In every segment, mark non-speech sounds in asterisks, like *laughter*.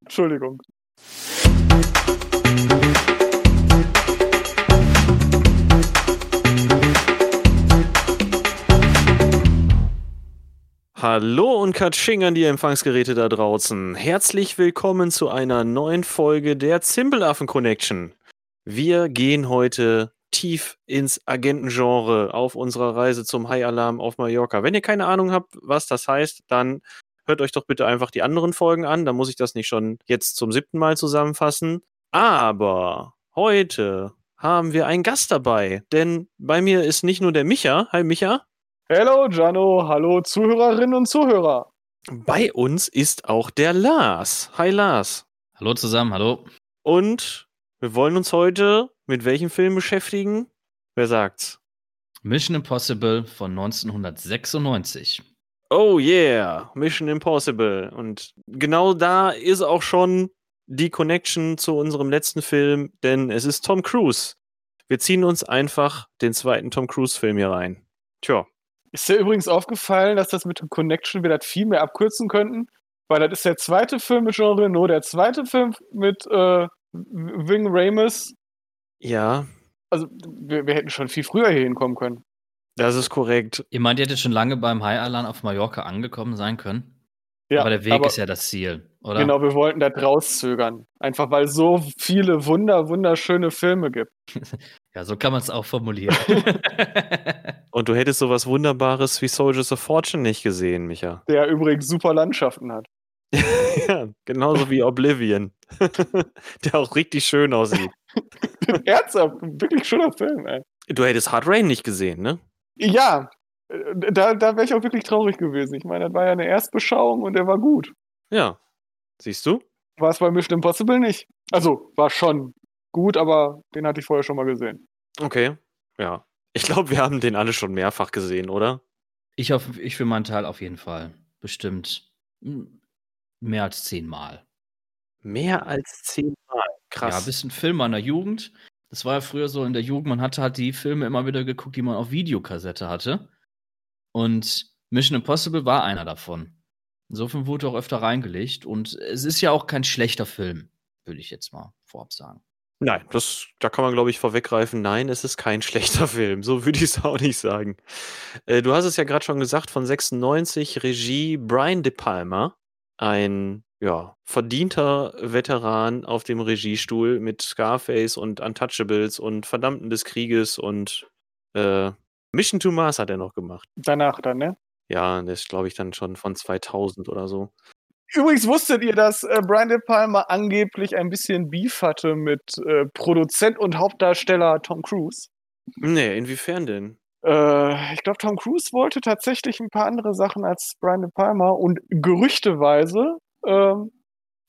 Entschuldigung. Hallo und Katsching an die Empfangsgeräte da draußen. Herzlich willkommen zu einer neuen Folge der Zimbelaffen Connection. Wir gehen heute tief ins Agentengenre auf unserer Reise zum High Alarm auf Mallorca. Wenn ihr keine Ahnung habt, was das heißt, dann hört euch doch bitte einfach die anderen Folgen an. Da muss ich das nicht schon jetzt zum siebten Mal zusammenfassen. Aber heute haben wir einen Gast dabei, denn bei mir ist nicht nur der Micha. Hi Micha. Hello, Jano. Hallo, Zuhörerinnen und Zuhörer. Bei uns ist auch der Lars. Hi Lars. Hallo zusammen, hallo. Und wir wollen uns heute mit welchem Film beschäftigen? Wer sagt's? Mission Impossible von 1996. Oh yeah, Mission Impossible. Und genau da ist auch schon die Connection zu unserem letzten Film, denn es ist Tom Cruise. Wir ziehen uns einfach den zweiten Tom Cruise-Film hier rein. Tja. Ist dir übrigens aufgefallen, dass das mit dem Connection wir das viel mehr abkürzen könnten? Weil das ist der zweite Film mit Jean Reno, der zweite Film mit äh, Wing Ramus. Ja. Also, wir, wir hätten schon viel früher hier hinkommen können. Das ist korrekt. Ihr meint, ihr hättet schon lange beim High Alarm auf Mallorca angekommen sein können? Ja, aber der Weg aber- ist ja das Ziel, oder? Genau, wir wollten das rauszögern. Einfach weil es so viele wunder, wunderschöne Filme gibt. *laughs* Ja, so kann man es auch formulieren. *laughs* Und du hättest sowas Wunderbares wie Soldiers of Fortune nicht gesehen, Micha. Der übrigens super Landschaften hat. *laughs* ja, genauso wie Oblivion. *laughs* der auch richtig schön aussieht. *laughs* Ernsthaft, wirklich schöner Film, ey. Du hättest Hard Rain nicht gesehen, ne? Ja, äh, da, da wäre ich auch wirklich traurig gewesen. Ich meine, das war ja eine Erstbeschauung und der war gut. Ja. Siehst du? War es bei Mission Impossible nicht? Also, war schon gut, aber den hatte ich vorher schon mal gesehen. Okay. Ja. Ich glaube, wir haben den alle schon mehrfach gesehen, oder? ich, auf, ich für meinen Teil auf jeden Fall. Bestimmt mm, mehr als zehnmal. Mehr als zehnmal. Ja, Krass. bis ein Film meiner Jugend. Das war ja früher so in der Jugend, man hatte halt die Filme immer wieder geguckt, die man auf Videokassette hatte. Und Mission Impossible war einer davon. Insofern wurde auch öfter reingelegt. Und es ist ja auch kein schlechter Film, würde ich jetzt mal vorab sagen. Nein, das, da kann man, glaube ich, vorweggreifen. Nein, es ist kein *laughs* schlechter Film. So würde ich es auch nicht sagen. Äh, du hast es ja gerade schon gesagt, von 96, Regie Brian De Palma. Ein, ja, verdienter Veteran auf dem Regiestuhl mit Scarface und Untouchables und Verdammten des Krieges und äh, Mission to Mars hat er noch gemacht. Danach dann, ne? Ja, das ist, glaube ich, dann schon von 2000 oder so. Übrigens wusstet ihr, dass äh, Brian De Palma angeblich ein bisschen Beef hatte mit äh, Produzent und Hauptdarsteller Tom Cruise? Nee, inwiefern denn? Äh, ich glaube, Tom Cruise wollte tatsächlich ein paar andere Sachen als Brian De Palma und gerüchteweise ähm,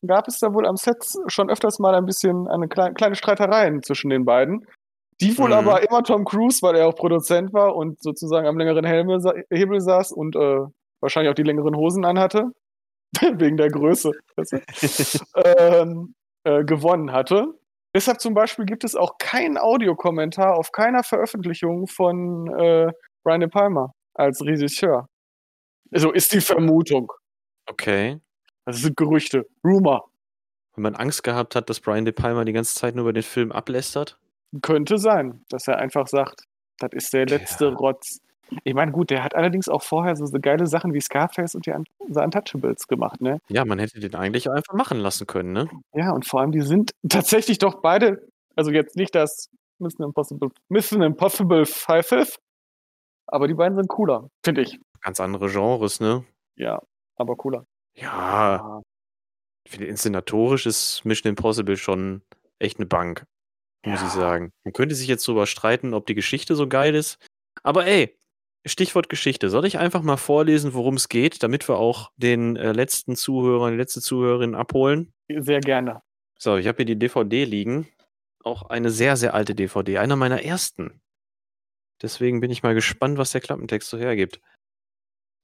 gab es da wohl am Set schon öfters mal ein bisschen eine klei kleine Streitereien zwischen den beiden. Die wohl Mhm. aber immer Tom Cruise, weil er auch Produzent war und sozusagen am längeren Helme, Hebel saß und äh, wahrscheinlich auch die längeren Hosen anhatte, *laughs* wegen der Größe, *laughs* ähm, äh, gewonnen hatte. Deshalb zum Beispiel gibt es auch keinen Audiokommentar auf keiner Veröffentlichung von äh, Brian De Palma als Regisseur. Also ist die Vermutung. Okay. Das sind Gerüchte. Rumor. Wenn man Angst gehabt hat, dass Brian De Palma die ganze Zeit nur über den Film ablästert? Könnte sein, dass er einfach sagt, das ist der letzte Ja. Rotz. Ich meine, gut, der hat allerdings auch vorher so, so geile Sachen wie Scarface und die Un The Untouchables gemacht, ne? Ja, man hätte den eigentlich einfach machen lassen können, ne? Ja, und vor allem, die sind *laughs* tatsächlich doch beide, also jetzt nicht das Mission Impossible, Mission Impossible 5, aber die beiden sind cooler, finde ich. Ganz andere Genres, ne? Ja, aber cooler. Ja, ich finde, inszenatorisch ist Mission Impossible schon echt eine Bank, muss Ja. ich sagen. Man könnte sich jetzt drüber streiten, ob die Geschichte so geil ist. Aber ey, Stichwort Geschichte. Soll ich einfach mal vorlesen, worum es geht, damit wir auch den äh, letzten Zuhörer, die letzte Zuhörerin abholen? Sehr gerne. So, ich habe hier die DVD liegen. Auch eine sehr, sehr alte DVD. Einer meiner ersten. Deswegen bin ich mal gespannt, was der Klappentext so hergibt.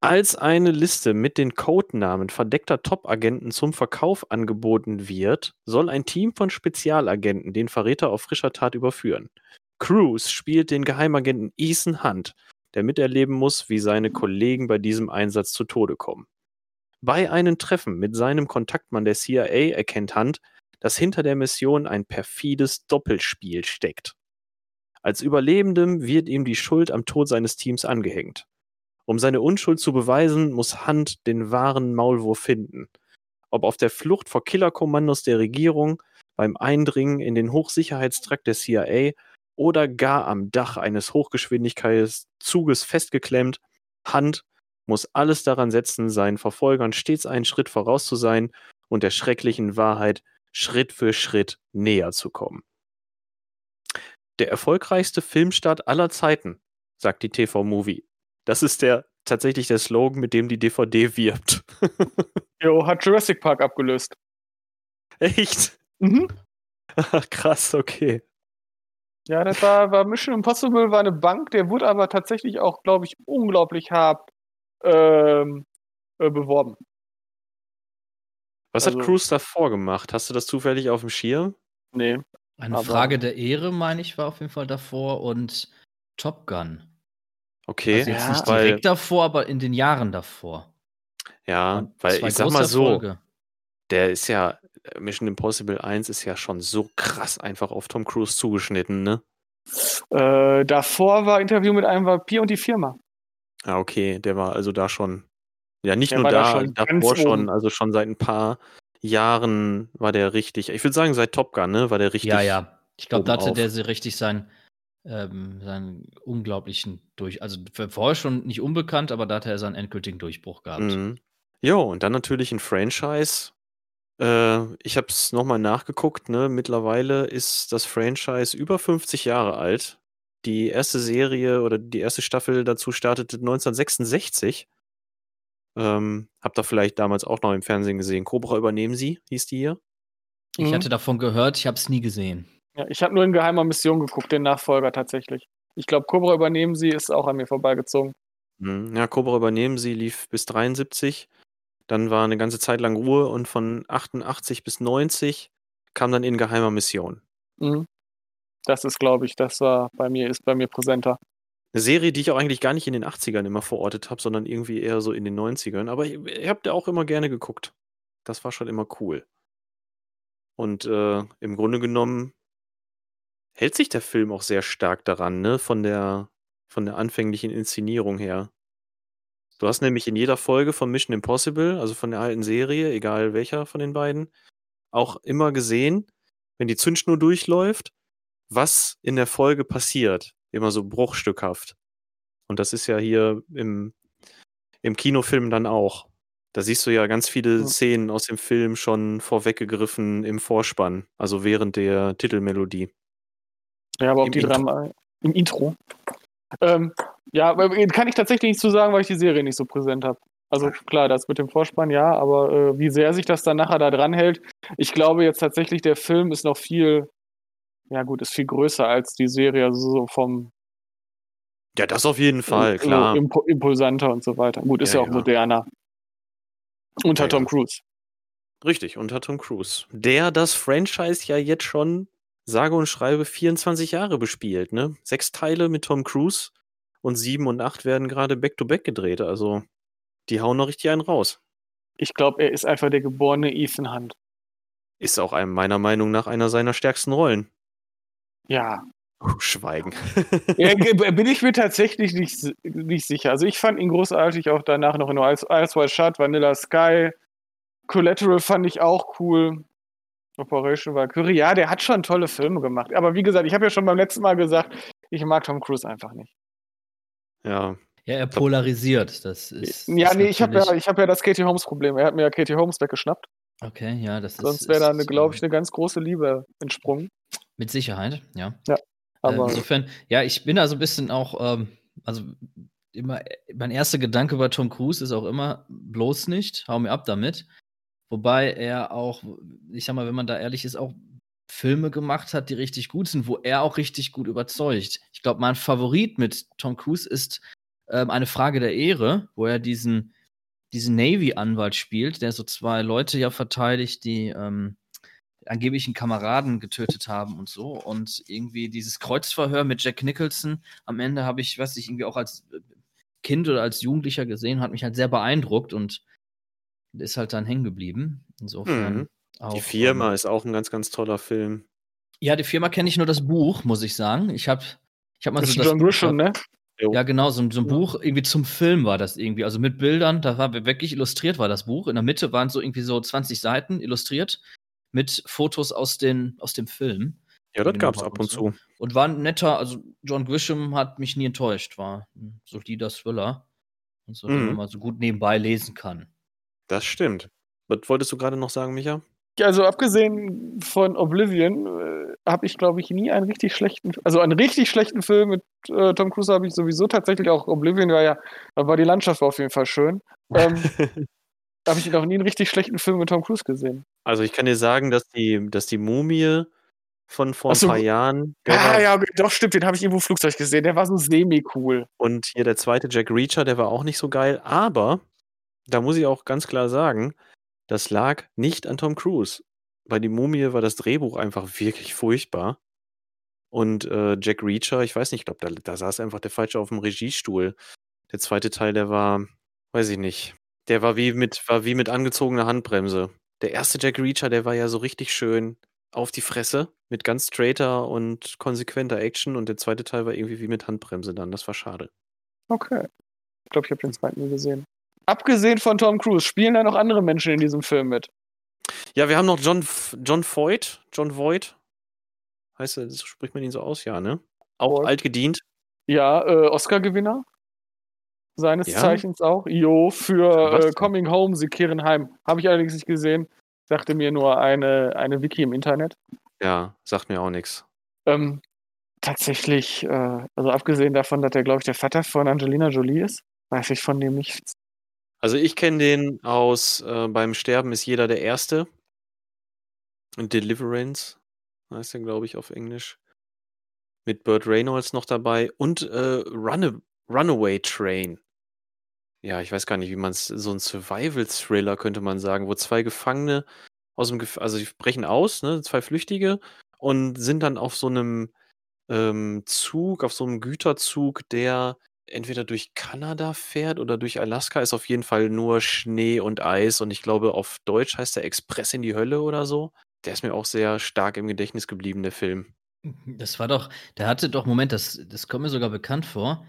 Als eine Liste mit den Codenamen verdeckter Top-Agenten zum Verkauf angeboten wird, soll ein Team von Spezialagenten den Verräter auf frischer Tat überführen. Cruise spielt den Geheimagenten Ethan Hunt, der miterleben muss, wie seine Kollegen bei diesem Einsatz zu Tode kommen. Bei einem Treffen mit seinem Kontaktmann der CIA erkennt Hunt, dass hinter der Mission ein perfides Doppelspiel steckt. Als Überlebendem wird ihm die Schuld am Tod seines Teams angehängt. Um seine Unschuld zu beweisen, muss Hunt den wahren Maulwurf finden. Ob auf der Flucht vor Killerkommandos der Regierung, beim Eindringen in den Hochsicherheitstrakt der CIA oder gar am Dach eines Hochgeschwindigkeitszuges festgeklemmt, Hunt muss alles daran setzen, seinen Verfolgern stets einen Schritt voraus zu sein und der schrecklichen Wahrheit Schritt für Schritt näher zu kommen. Der erfolgreichste Filmstart aller Zeiten, sagt die TV-Movie. Das ist der tatsächlich der Slogan, mit dem die DVD wirbt. *laughs* Jo, hat Jurassic Park abgelöst. Echt? Mhm. *laughs* Krass, okay. Ja, das war, war Mission Impossible, war eine Bank, der wurde aber tatsächlich auch, glaube ich, unglaublich hart ähm, äh, beworben. Was Also- hat Cruise davor gemacht? Hast du das zufällig auf dem Schirm? Nee. Eine Aber- Frage der Ehre, meine ich, war auf jeden Fall davor und Top Gun. Okay, Also jetzt Ja, nicht weil, direkt davor, aber in den Jahren davor. ja, Und weil ich sag mal so, Erfolge. der ist ja, Mission Impossible 1 ist ja schon so krass einfach auf Tom Cruise zugeschnitten, ne? Äh, davor war Interview mit einem Vampir und die Firma. Ah, okay, der war also da schon, ja, nicht Der nur da da, schon davor schon, also schon seit ein paar Jahren war der richtig, ich würde sagen, seit Top Gun, ne, war der richtig. Ja, ja. Ich glaube, da hatte auf. der so richtig seinen, ähm, seinen unglaublichen Durch. Also vorher schon nicht unbekannt, aber da hatte er seinen endgültigen Durchbruch gehabt. Mhm. Jo, und dann natürlich ein Franchise. Äh, ich habe es nochmal nachgeguckt, ne? Mittlerweile ist das Franchise über 50 Jahre alt. Die erste Serie oder die erste Staffel dazu startete 1966. Ähm, habt ihr vielleicht damals auch noch im Fernsehen gesehen. Cobra übernehmen sie, hieß die hier. Ich Mhm. hatte davon gehört, ich habe es nie gesehen. Ja, ich habe nur in geheimer Mission geguckt, den Nachfolger tatsächlich. Ich glaube, Cobra übernehmen sie, ist auch an mir vorbeigezogen. Mhm. Ja, Cobra übernehmen sie, lief bis 73. Dann war eine ganze Zeit lang Ruhe und von 88 bis 90 kam dann in geheimer Mission. Mhm. Das ist, glaube ich, das war bei mir, ist bei mir präsenter. Eine Serie, die ich auch eigentlich gar nicht in den 80ern immer verortet habe, sondern irgendwie eher so in den 90ern. Aber ich, ich habe da auch immer gerne geguckt. Das war schon immer cool. Und äh, im Grunde genommen hält sich der Film auch sehr stark daran, ne? Von der, von der anfänglichen Inszenierung her. Du hast nämlich in jeder Folge von Mission Impossible, also von der alten Serie, egal welcher von den beiden, auch immer gesehen, wenn die Zündschnur durchläuft, was in der Folge passiert. Immer so bruchstückhaft. Und das ist ja hier im, im Kinofilm dann auch. Da siehst du ja ganz viele. Szenen aus dem Film schon vorweggegriffen im Vorspann, also während der Titelmelodie. Ja, aber auch Im die Intro. Drama im Intro. Ähm, ja, aber kann ich tatsächlich nicht zu sagen, weil ich die Serie nicht so präsent habe. Also klar, das mit dem Vorspann, ja, aber äh, wie sehr sich das dann nachher da dran hält, ich glaube jetzt tatsächlich, der Film ist noch viel, ja gut, ist viel größer als die Serie, also so vom Ja, das auf jeden Fall, so klar. impo impulsanter und so weiter. Gut, ist Ja, ja, auch ja. moderner. Unter Ja, Tom. Cruise. Richtig, unter Tom Cruise. Der das Franchise ja jetzt schon, sage und schreibe, 24 Jahre bespielt, ne? Sechs Teile mit Tom Cruise und sieben und acht werden gerade back-to-back gedreht. Also, die hauen noch richtig einen raus. Ich glaube, er ist einfach der geborene Ethan Hunt. Ist auch einem meiner Meinung nach einer seiner stärksten Rollen. Ja. Schweigen. *laughs* ja bin ich mir tatsächlich nicht, nicht sicher. Also ich fand ihn großartig, auch danach noch in Ice, Ice White Shut, Vanilla Sky. Collateral fand ich auch cool. Operation Valkyrie, ja, der hat schon tolle Filme gemacht. Aber wie gesagt, ich habe ja schon beim letzten Mal gesagt, ich mag Tom Cruise einfach nicht. Ja, Ja, er polarisiert. Das ist. ja, ist nee, ich habe ja, ich hab ja das Katie Holmes Problem. Er hat mir ja Katie Holmes weggeschnappt. Okay, ja, das ist. Sonst wäre da, glaube ich, ähm, eine ganz große Liebe entsprungen. Mit Sicherheit, ja. Aber äh, insofern, ja, ich bin da so ein bisschen auch, ähm, also immer, mein erster Gedanke bei Tom Cruise ist auch immer, bloß nicht, hau mir ab damit. Wobei er auch, ich sag mal, wenn man da ehrlich ist, auch Filme gemacht hat, die richtig gut sind, wo er auch richtig gut überzeugt. Ich glaube, mein Favorit mit Tom Cruise ist ähm, eine Frage der Ehre, wo er diesen, diesen Navy-Anwalt spielt, der so zwei Leute ja verteidigt, die ähm, angeblich Kameraden getötet haben und so. Und irgendwie dieses Kreuzverhör mit Jack Nicholson am Ende habe ich, was ich irgendwie auch als Kind oder als Jugendlicher gesehen, hat mich halt sehr beeindruckt und ist halt dann hängen geblieben. Insofern. Mhm. Auch, Die Firma ähm, ist auch ein ganz, ganz toller Film. ja, die Firma kenne ich nur das Buch, muss ich sagen. Ich habe ich hab mal Das so ist das John Grisham, ne? Ja, genau, so, ein- so ein Ja. Buch, irgendwie zum Film war das irgendwie. Also mit Bildern, da war wirklich illustriert war das Buch. In der Mitte waren so irgendwie so 20 Seiten illustriert mit Fotos aus, den, aus dem Film. Ja, das Genau, gab's ab und und zu. Und war ein netter, also John Grisham hat mich nie enttäuscht, war ein solider Thriller. Und so, den Mhm. man mal so gut nebenbei lesen kann. Das stimmt. Was wolltest du gerade noch sagen, Micha? Also abgesehen von Oblivion äh, habe ich, glaube ich, nie einen richtig schlechten, also einen richtig schlechten Film mit äh, Tom Cruise habe ich sowieso tatsächlich auch. Oblivion war ja, da war die Landschaft auf jeden Fall schön. Ähm, *laughs* habe ich noch nie einen richtig schlechten Film mit Tom Cruise gesehen. Also ich kann dir sagen, dass die, dass die Mumie von vor so, ein paar Jahren war, ja, doch, stimmt, den habe ich irgendwo im Flugzeug gesehen. Der war so semi-cool. und hier der zweite Jack Reacher, der war auch nicht so geil, aber da muss ich auch ganz klar sagen, das lag nicht an Tom Cruise. Bei die Mumie war das Drehbuch einfach wirklich furchtbar. Und äh, Jack Reacher, ich weiß nicht, ich glaube, da, da saß einfach der Falsche auf dem Regiestuhl. Der zweite Teil, der war, weiß ich nicht, der war wie mit, war wie mit angezogener Handbremse. Der erste Jack Reacher, der war ja so richtig schön auf die Fresse mit ganz straighter und konsequenter Action und der zweite Teil war irgendwie wie mit Handbremse dann. Das war schade. Okay. Ich glaube, ich habe den zweiten nie gesehen. Abgesehen von Tom Cruise, spielen da noch andere Menschen in diesem Film mit? Ja, wir haben noch John, John Voight. John Voight. Heißt er, spricht man ihn so aus, ja, ne? Auch Voight. alt gedient. Ja, äh, Oscar-Gewinner. Seines Ja? Zeichens auch. Jo, für äh? Coming Home, Sie kehren heim. Habe ich allerdings nicht gesehen. Sagte mir nur eine, eine Wiki im Internet. Ja, sagt mir auch nichts. Ähm, tatsächlich, äh, also abgesehen davon, dass er, glaube ich, der Vater von Angelina Jolie ist, weiß ich von dem nichts. Also ich kenne den aus äh, Beim Sterben ist jeder der Erste. Deliverance heißt er, glaube ich, auf Englisch. Mit Burt Reynolds noch dabei. Und äh, Run Runaway Train. Ja, ich weiß gar nicht, wie man es, so ein Survival-Thriller könnte man sagen, wo zwei Gefangene aus dem, Gef also die brechen aus, ne, zwei Flüchtige und sind dann auf so einem ähm, Zug, auf so einem Güterzug, der entweder durch Kanada fährt oder durch Alaska, ist auf jeden Fall nur Schnee und Eis und ich glaube, auf Deutsch heißt der Express in die Hölle oder so. Der ist mir auch sehr stark im Gedächtnis geblieben, der Film. Das war doch, der hatte doch, Moment, das, das kommt mir sogar bekannt vor.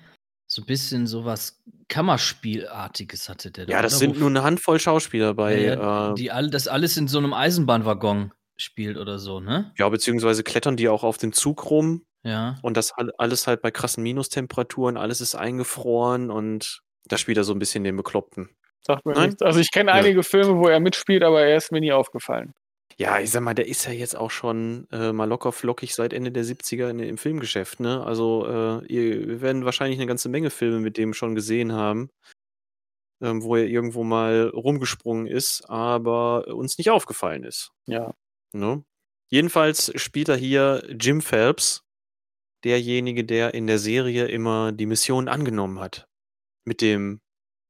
So ein bisschen sowas Kammerspielartiges hatte der Ja, das sind nur eine Handvoll Schauspieler bei, ja, äh, die all, das alles in so einem Eisenbahnwaggon spielt oder so, ne? ja, beziehungsweise klettern die auch auf dem Zug rum Ja. und das all- alles halt bei krassen Minustemperaturen, alles ist eingefroren und da spielt er so ein bisschen den Bekloppten. Sagt mir Nein? nichts. Also ich kenne Ja. einige Filme, wo er mitspielt, aber er ist mir nie aufgefallen. Ja, ich sag mal, der ist ja jetzt auch schon äh, mal locker flockig seit Ende der 70er in, im Filmgeschäft, ne? Also, äh, ihr, wir werden wahrscheinlich eine ganze Menge Filme mit dem schon gesehen haben, ähm, wo er irgendwo mal rumgesprungen ist, aber uns nicht aufgefallen ist. Ja. Ne? Jedenfalls spielt er hier Jim Phelps, derjenige, der in der Serie immer die Mission angenommen hat. Mit dem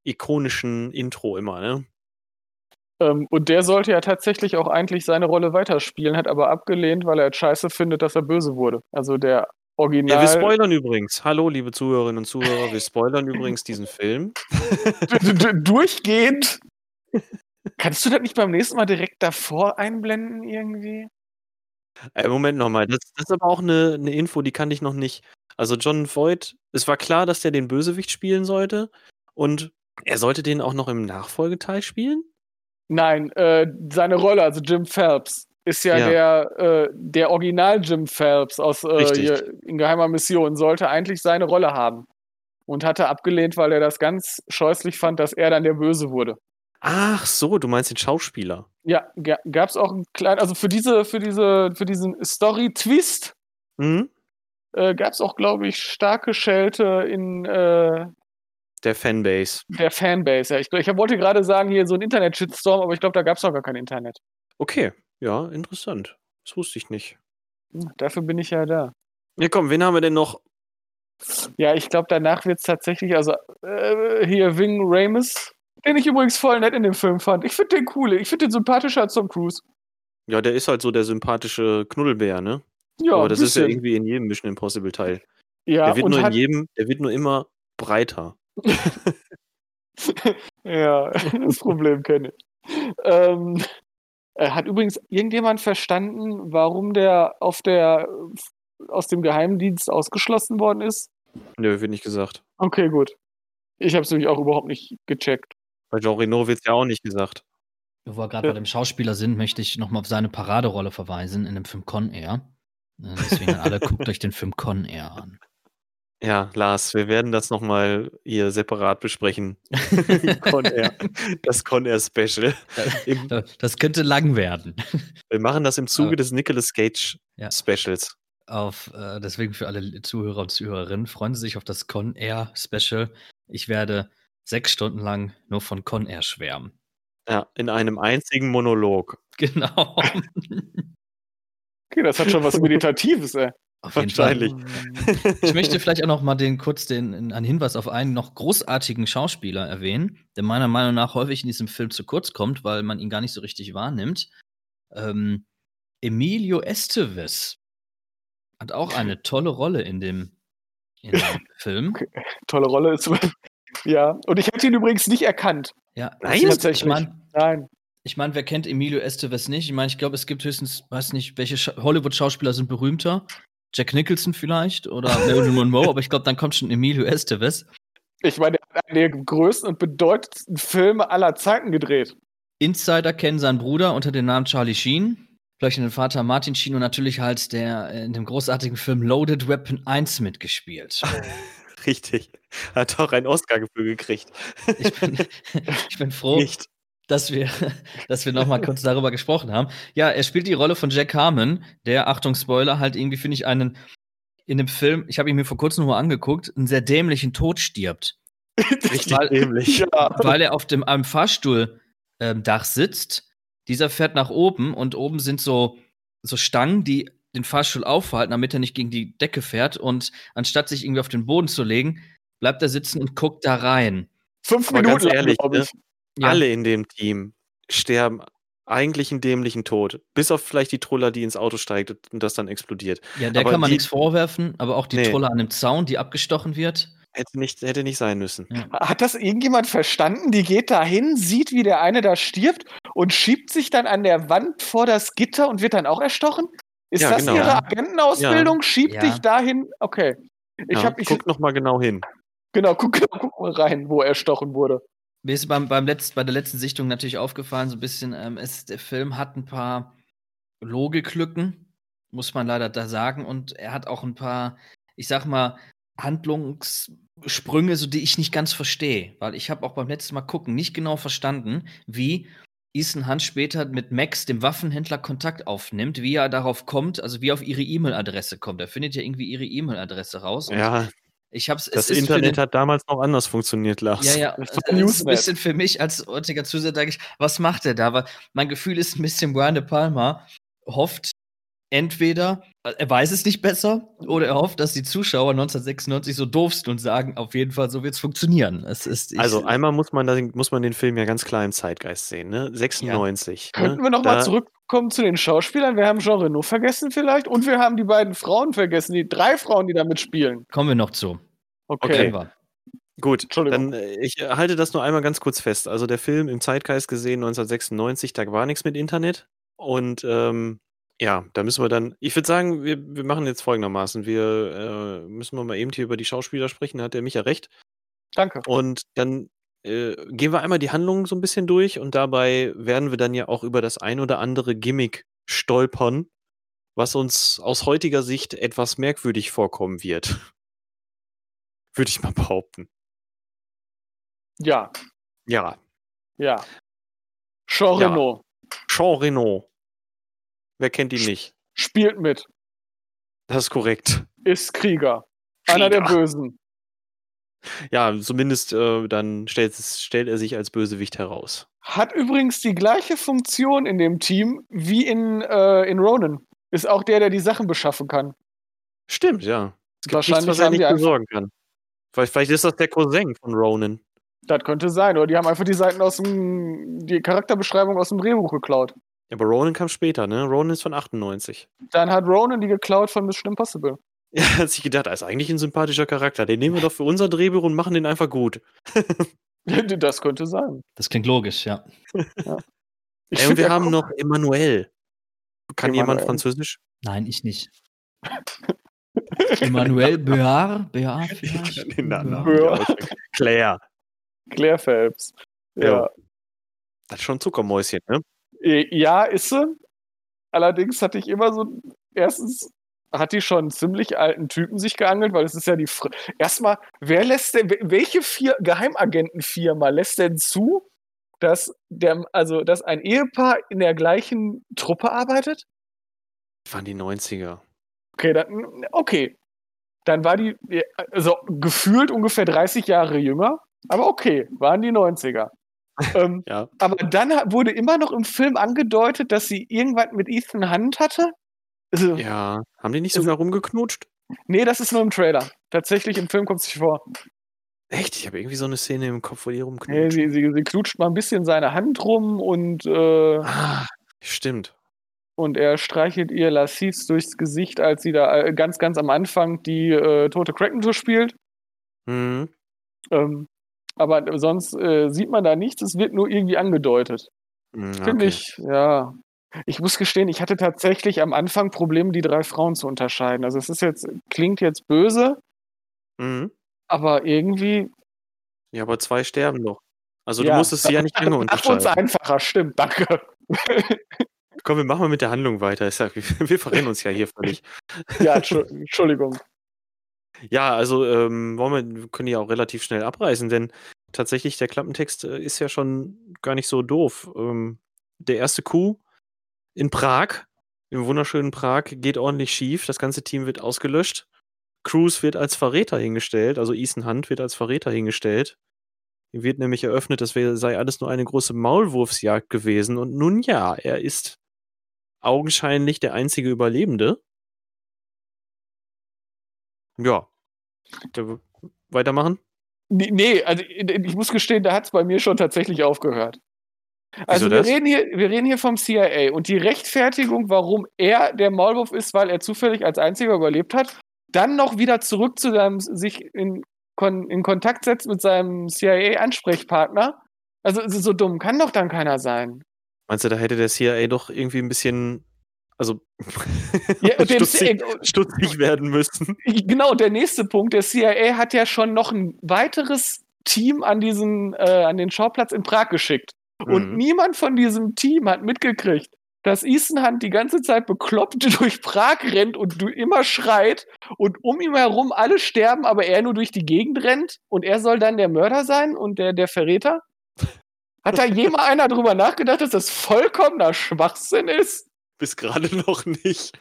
ikonischen Intro immer, ne? Ähm, und der sollte ja tatsächlich auch eigentlich seine Rolle weiterspielen, hat aber abgelehnt, weil er scheiße findet, dass er böse wurde. Also der Ja, Original. wir spoilern übrigens. Hallo, liebe Zuhörerinnen und Zuhörer, wir spoilern *laughs* übrigens diesen Film. *laughs* Durchgehend. Kannst du das nicht beim nächsten Mal direkt davor einblenden irgendwie? Äh, Moment nochmal, das, das ist aber auch eine, eine Info, die kann ich noch nicht. Also John Voight, es war klar, dass der den Bösewicht spielen sollte und er sollte den auch noch im Nachfolgeteil spielen? Nein, äh, seine Rolle, also Jim Phelps, ist ja, Ja. der, äh, der Original Jim Phelps aus äh, in geheimer Mission, sollte eigentlich seine Rolle haben. Und hatte abgelehnt, weil er das ganz scheußlich fand, dass er dann der Böse wurde. Ach so, du meinst den Schauspieler. Ja, ga, gab es auch einen kleinen, also für diese, für diese, für diesen Story-Twist Mhm. äh, gab es auch, glaube ich, starke Schelte in äh, Der Fanbase. der Fanbase. Ja, ich, ich wollte gerade sagen, hier so ein Internet-Shitstorm, aber ich glaube, da gab es doch gar kein Internet. Okay, ja, interessant. Das wusste ich nicht. Hm, Dafür bin ich ja da. Ja, komm, wen haben wir denn noch? Ja, ich glaube, danach wird es tatsächlich, also äh, hier Wing Ramis, den ich übrigens voll nett in dem Film fand. Ich finde den cool. Ich finde den sympathischer als Tom Cruise. Ja, der ist halt so der sympathische Knuddelbär, ne? Ja, Aber das ist ja bisschen. irgendwie in jedem Mission Impossible Teil. Ja, der wird nur in jedem, der wird nur immer breiter. *laughs* ja, das Problem kenne ich. Ähm, äh, hat übrigens irgendjemand verstanden, warum der auf der aus dem Geheimdienst ausgeschlossen worden ist? Nö, wird nicht gesagt. Okay, gut. Ich habe es nämlich auch überhaupt nicht gecheckt. Bei Jean Reno wird es ja auch nicht gesagt. Wo wir gerade Ja. bei dem Schauspieler sind, möchte ich nochmal auf seine Paraderolle verweisen in dem Film Con Air. Äh, Deswegen an alle *laughs* guckt euch den Film Con Air an. Ja, Lars, wir werden das nochmal hier separat besprechen. *laughs* Con Air. Das Con Air Special. *laughs* Im, Das könnte lang werden. wir machen das im Zuge Aber- des Nicolas Cage Ja. Specials. Auf, äh, deswegen für alle Zuhörer und Zuhörerinnen, freuen Sie sich auf das Con Air Special. Ich werde sechs Stunden lang nur von Con Air schwärmen. Ja, in einem einzigen Monolog. *laughs* Genau. Okay, das hat schon was Meditatives, ey. Auf jeden Fall. Wahrscheinlich. Ich möchte *laughs* vielleicht auch noch mal den kurz den einen Hinweis auf einen noch großartigen Schauspieler erwähnen, der meiner Meinung nach häufig in diesem Film zu kurz kommt, weil man ihn gar nicht so richtig wahrnimmt. Ähm, Emilio Estevez hat auch eine tolle Rolle in dem, in dem *laughs* Film. Tolle Rolle ist. Ja, und ich hätte ihn übrigens nicht erkannt. Ja, Nein, ist- ich tatsächlich. meine, Nein. ich mein, wer kennt Emilio Estevez nicht? Ich meine, ich glaube, es gibt höchstens, weiß nicht, welche Scha- Hollywood-Schauspieler sind berühmter. Jack Nicholson vielleicht oder *laughs* Marilyn Monroe, aber ich glaube, dann kommt schon Emilio Estevez. Ich meine, er hat einen der größten und bedeutendsten Filme aller Zeiten gedreht. Insider kennen seinen Bruder unter dem Namen Charlie Sheen, vielleicht den Vater Martin Sheen und natürlich halt der äh, in dem großartigen Film Loaded Weapon 1 mitgespielt. *laughs* *laughs* Richtig. Hat auch einen Oscar dafür gekriegt. Ich bin, *laughs* *laughs* ich bin froh, Nicht. dass wir, dass wir noch mal kurz darüber gesprochen haben. Ja, er spielt die Rolle von Jack Harmon, der, Achtung, Spoiler, halt irgendwie, finde ich, einen in dem Film, ich habe ihn mir vor kurzem noch mal angeguckt, einen sehr dämlichen Tod stirbt. Richtig Weil- dämlich. Ja. weil er auf dem einem Fahrstuhldach ähm, sitzt. Dieser fährt nach oben und oben sind so, so Stangen, die den Fahrstuhl aufhalten, damit er nicht gegen die Decke fährt. Und anstatt sich irgendwie auf den Boden zu legen, bleibt er sitzen und guckt da rein. Fünf Aber Minuten ganz lang, ehrlich, glaube ich. Ja. Alle in dem Team sterben eigentlich einen dämlichen Tod. Bis auf vielleicht die Troller, die ins Auto steigt und das dann explodiert. Ja, der Aber kann man die- nichts vorwerfen, aber auch die Nee. Trolle an dem Zaun, die abgestochen wird. Hätte nicht, hätte nicht sein müssen. Hat das irgendjemand verstanden? Die geht da hin, sieht, wie der eine da stirbt und schiebt sich dann an der Wand vor das Gitter und wird dann auch erstochen? Ist Ja, das genau. ihre Ja. Agentenausbildung? Schiebt Ja. dich dahin? Okay. Ich Ja, hab, ich, guck noch mal genau hin. genau, *laughs* guck, guck mal rein, wo er erstochen wurde. Mir ist beim, beim letzt, bei der letzten Sichtung natürlich aufgefallen, so ein bisschen, ähm, es, der Film hat ein paar Logiklücken, muss man leider da sagen. Und er hat auch ein paar, ich sag mal, Handlungssprünge, so die ich nicht ganz verstehe. Weil ich habe auch beim letzten Mal gucken nicht genau verstanden, wie Ethan Hunt später mit Max, dem Waffenhändler, Kontakt aufnimmt, wie er darauf kommt, also wie er auf ihre E-Mail-Adresse kommt. Er findet ja irgendwie ihre E-Mail-Adresse raus. Ja, ich hab's, das Internet den- hat damals noch anders funktioniert, Lars. ja, ja, Das war ist ein bisschen für mich als heutiger Zuseher, denke ich, was macht er da? Weil mein Gefühl ist ein bisschen, Brian De Palma hofft entweder, er weiß es nicht besser, oder er hofft, dass die Zuschauer 1996 so doof sind und sagen, auf jeden Fall, so wird es funktionieren. Es ist, ich, Also einmal muss man, da, muss man den Film ja ganz klar im Zeitgeist sehen, ne? 96. Könnten ne? wir noch Da- mal zurückkommen zu den Schauspielern? Wir haben Jean Reno vergessen vielleicht und wir haben die beiden Frauen vergessen, die drei Frauen, die da mitspielen. kommen wir noch zu. Okay. Okay. Wir. Gut, dann äh, ich halte das nur einmal ganz kurz fest. Also der Film im Zeitgeist gesehen 1996, da war nichts mit Internet und ähm, ja, da müssen wir dann. Ich würde sagen, wir, wir machen jetzt folgendermaßen: Wir äh, müssen wir mal eben hier über die Schauspieler sprechen. Da hat der Micha recht. Danke. Und dann äh, gehen wir einmal die Handlung so ein bisschen durch und dabei werden wir dann ja auch über das ein oder andere Gimmick stolpern, was uns aus heutiger Sicht etwas merkwürdig vorkommen wird. *laughs* Würde ich mal behaupten. Ja, Ja. ja. Jean Ja. Reno Jean Reno. Wer kennt ihn nicht? spielt mit, Das ist korrekt. ist Krieger. Einer der Krieger. Bösen. Ja, zumindest äh, dann stellt, stellt er sich als Bösewicht heraus. Hat übrigens die gleiche Funktion in dem Team wie in, äh, in Ronan. Ist auch der, der die Sachen beschaffen kann. Stimmt, ja. Es gibt Wahrscheinlich nichts, was er nicht besorgen kann. Vielleicht, vielleicht ist das der Cousin von Ronan. Das könnte sein. Oder die haben einfach die Seiten aus dem, die Charakterbeschreibung aus dem Drehbuch geklaut. Aber Ronan kam später, ne? Ronan ist von 98. Dann hat Ronan die geklaut von Mission Impossible. Ja, *laughs* hat sich gedacht, er ist eigentlich ein sympathischer Charakter. Den nehmen wir doch für unser Drehbuch und machen den einfach gut. *laughs* Das könnte sein. Das klingt logisch, ja. *laughs* Ich Ey, und wir haben noch Emmanuel. Kann jemand Emmanuel. Französisch? Nein, ich nicht. Emmanuel Bear, Bear. Ja. Ja. Claire. Claire Phelps. Ja. Ja. Das ist schon ein Zuckermäuschen, ne? Äh, Ja, ist sie. Allerdings hatte ich immer so, erstens hat die schon einen ziemlich alten Typen sich geangelt, weil es ist ja die Fr erstmal, wer lässt denn, welche vier Geheimagentenfirma lässt denn zu, dass der, also dass ein Ehepaar in der gleichen Truppe arbeitet? Das waren die 90er. Okay, dann, okay. Dann war die, also gefühlt ungefähr 30 Jahre jünger, aber okay, waren die 90er. *laughs* ähm, Ja. aber dann wurde immer noch im Film angedeutet, dass sie irgendwas mit Ethan Hunt hatte. Also, Ja. Haben die nicht Also- sogar rumgeknutscht? Nee, das ist nur im Trailer. Tatsächlich im Film kommt es nicht vor. Echt? Ich habe irgendwie so eine Szene im Kopf, wo die Nee, rumknutschen. sie, sie, sie klutscht mal ein bisschen seine Hand rum und, äh, Ah, stimmt. und er streichelt ihr lasciv durchs Gesicht, als sie da äh, ganz, ganz am Anfang die äh, tote Krakentour spielt. Mhm. Ähm, aber sonst äh, sieht man da nichts, es wird nur irgendwie angedeutet. Mhm, Finde okay. ich, ja. Ich muss gestehen, ich hatte tatsächlich am Anfang Probleme, die drei Frauen zu unterscheiden. Also es ist jetzt, klingt jetzt böse, Mhm. aber irgendwie. Ja, aber zwei sterben doch. Also Ja, du musstest sie ja nicht lange *laughs* Mach uns unterscheiden. einfacher, stimmt, danke. Komm, wir machen mal mit der Handlung weiter. Ist ja, wir, verrennen uns ja hier völlig. Ja, Entschu- Entschuldigung. Ja, also ähm, wir, können ja auch relativ schnell abreißen, denn tatsächlich der Klappentext äh, ist ja schon gar nicht so doof. Ähm, der erste Coup in Prag, im wunderschönen Prag, geht ordentlich schief. Das ganze Team wird ausgelöscht. Cruz wird als Verräter hingestellt, also Ethan Hunt wird als Verräter hingestellt. Ihm wird nämlich eröffnet, das sei alles nur eine große Maulwurfsjagd gewesen. Und nun ja, er ist augenscheinlich der einzige Überlebende. Ja. Weitermachen? Nee, nee, also ich muss gestehen, da hat es bei mir schon tatsächlich aufgehört. Also wir reden, hier, wir reden hier vom CIA und die Rechtfertigung, warum er der Maulwurf ist, weil er zufällig als einziger überlebt hat, dann noch wieder zurück zu seinem, sich in, kon, in Kontakt setzt mit seinem CIA-Ansprechpartner. Also so dumm kann doch dann keiner sein. Meinst du, da hätte der CIA doch irgendwie ein bisschen, also Ja, *laughs* und stutzig, stutzig werden müssen? Genau, der nächste Punkt. Der CIA hat ja schon noch ein weiteres Team an diesen, äh, an den Schauplatz in Prag geschickt. Und Mhm. niemand von diesem Team hat mitgekriegt, dass Ethan Hunt die ganze Zeit bekloppt *laughs* durch Prag rennt und du immer schreit und um ihn herum alle sterben, aber er nur durch die Gegend rennt und er soll dann der Mörder sein und der, der Verräter? Hat da *laughs* jemand einer drüber nachgedacht, dass das vollkommener Schwachsinn ist? Bis gerade *laughs* noch nicht.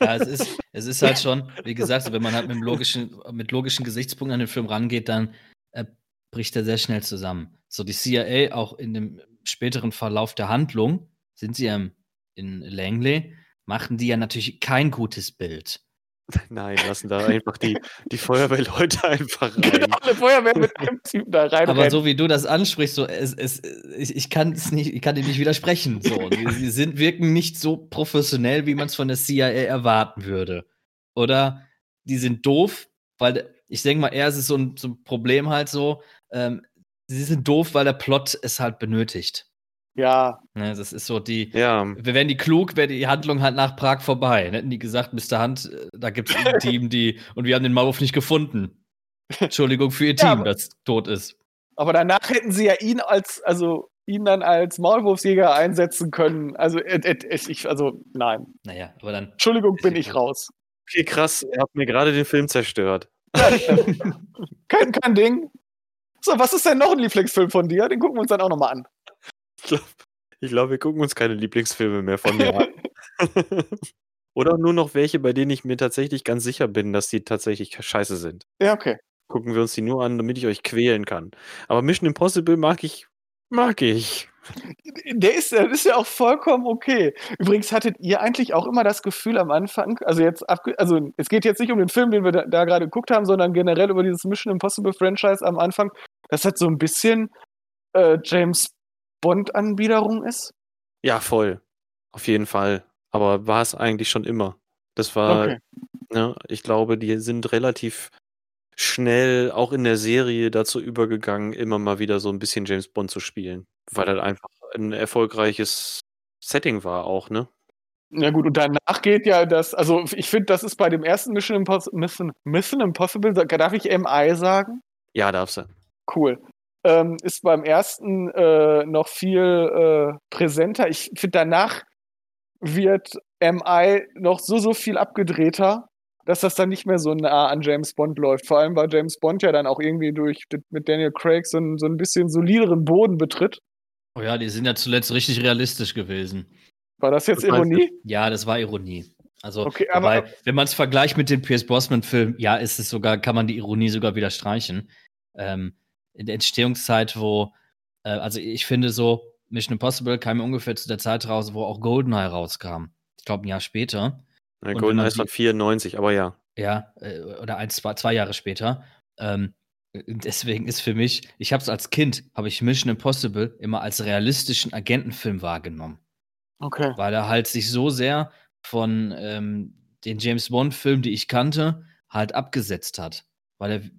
Ja, es ist, es ist halt schon, wie gesagt, wenn man halt mit, logischen, mit logischen Gesichtspunkten an den Film rangeht, dann äh, bricht er sehr schnell zusammen. So, die CIA, auch in dem späteren Verlauf der Handlung, sind sie im- in Langley, machten die ja natürlich kein gutes Bild. Nein, lassen da einfach die, die Feuerwehrleute *laughs* einfach rein. Genau, eine Feuerwehr mit einem Typen da rein. Aber so wie du das ansprichst, so, es, es, ich, ich kann es nicht, ich kann dir nicht widersprechen. So, *laughs* die, die sind, wirken nicht so professionell, wie man es von der CIA erwarten würde. Oder die sind doof, weil ich denke mal, eher ist es so ein, so ein Problem halt so, ähm, sie sind doof, weil der Plot es halt benötigt. Ja, Ne, das ist so die, Ja, wären die klug, wäre die Handlung halt nach Prag vorbei. Dann hätten die gesagt, Mr. Hunt, äh, da gibt es ein *laughs* Team, die, und wir haben den Maulwurf nicht gefunden. Entschuldigung für ihr *laughs* Ja, Team, aber- das tot ist. Aber danach hätten sie ja ihn als, also ihn dann als Maulwurfsjäger einsetzen können. Also, äh, äh, ich, also nein. Naja, aber dann Entschuldigung, bin ich raus. okay, krass. Ihr habt mir gerade den Film zerstört. *laughs* Kein, kein Ding. So, was ist denn noch ein Lieblingsfilm von dir? Den gucken wir uns dann auch nochmal an. Ich glaube, glaub, wir gucken uns keine Lieblingsfilme mehr von mir an. *laughs* Oder nur noch welche, bei denen ich mir tatsächlich ganz sicher bin, dass die tatsächlich scheiße sind. Ja, okay. Gucken wir uns die nur an, damit ich euch quälen kann. Aber Mission Impossible mag ich. Mag ich. Der ist, der ist ja auch vollkommen okay. Übrigens hattet ihr eigentlich auch immer das Gefühl am Anfang, also jetzt also es geht jetzt nicht um den Film, den wir da, da gerade geguckt haben, sondern generell über dieses Mission Impossible Franchise am Anfang, das so ein bisschen äh, James Bond-Anbiederung ist? Ja, voll. Auf jeden Fall. Aber war es eigentlich schon immer. Das war, Okay. ne, ich glaube, die sind relativ schnell auch in der Serie dazu übergegangen, immer mal wieder so ein bisschen James Bond zu spielen. Weil das einfach ein erfolgreiches Setting war auch, ne? Ja gut, und danach geht ja das, also ich finde, das ist bei dem ersten Mission, Impos Mission, Mission Impossible, darf ich MI sagen? Ja, darfst du. Cool. Ähm, ist beim ersten äh, noch viel äh, präsenter. Ich finde, danach wird MI noch so, so viel abgedrehter, dass das dann nicht mehr so nah an James Bond läuft. Vor allem, weil James Bond ja dann auch irgendwie durch mit Daniel Craig so, ein, so ein bisschen solideren Boden betritt. Oh ja, die sind ja zuletzt richtig realistisch gewesen. War das jetzt? Ironie? Ja, das war Ironie. Also, Okay, aber- wobei, wenn man es vergleicht mit den Pierce Brosnan-Filmen, ja, ist es sogar, kann man die Ironie sogar wieder streichen. Ähm, in der Entstehungszeit, wo, äh, also ich finde so, Mission Impossible kam ja ungefähr zu der Zeit raus, wo auch GoldenEye rauskam. Ich glaube, ein Jahr später. Ja, GoldenEye ist von die- 94, aber ja. Ja, äh, oder ein, zwei, zwei Jahre später. Ähm, deswegen ist für mich, ich habe es als Kind, habe ich Mission Impossible immer als realistischen Agentenfilm wahrgenommen Okay. weil er halt sich so sehr von ähm, den James Bond-Filmen, die ich kannte, halt abgesetzt hat. Weil er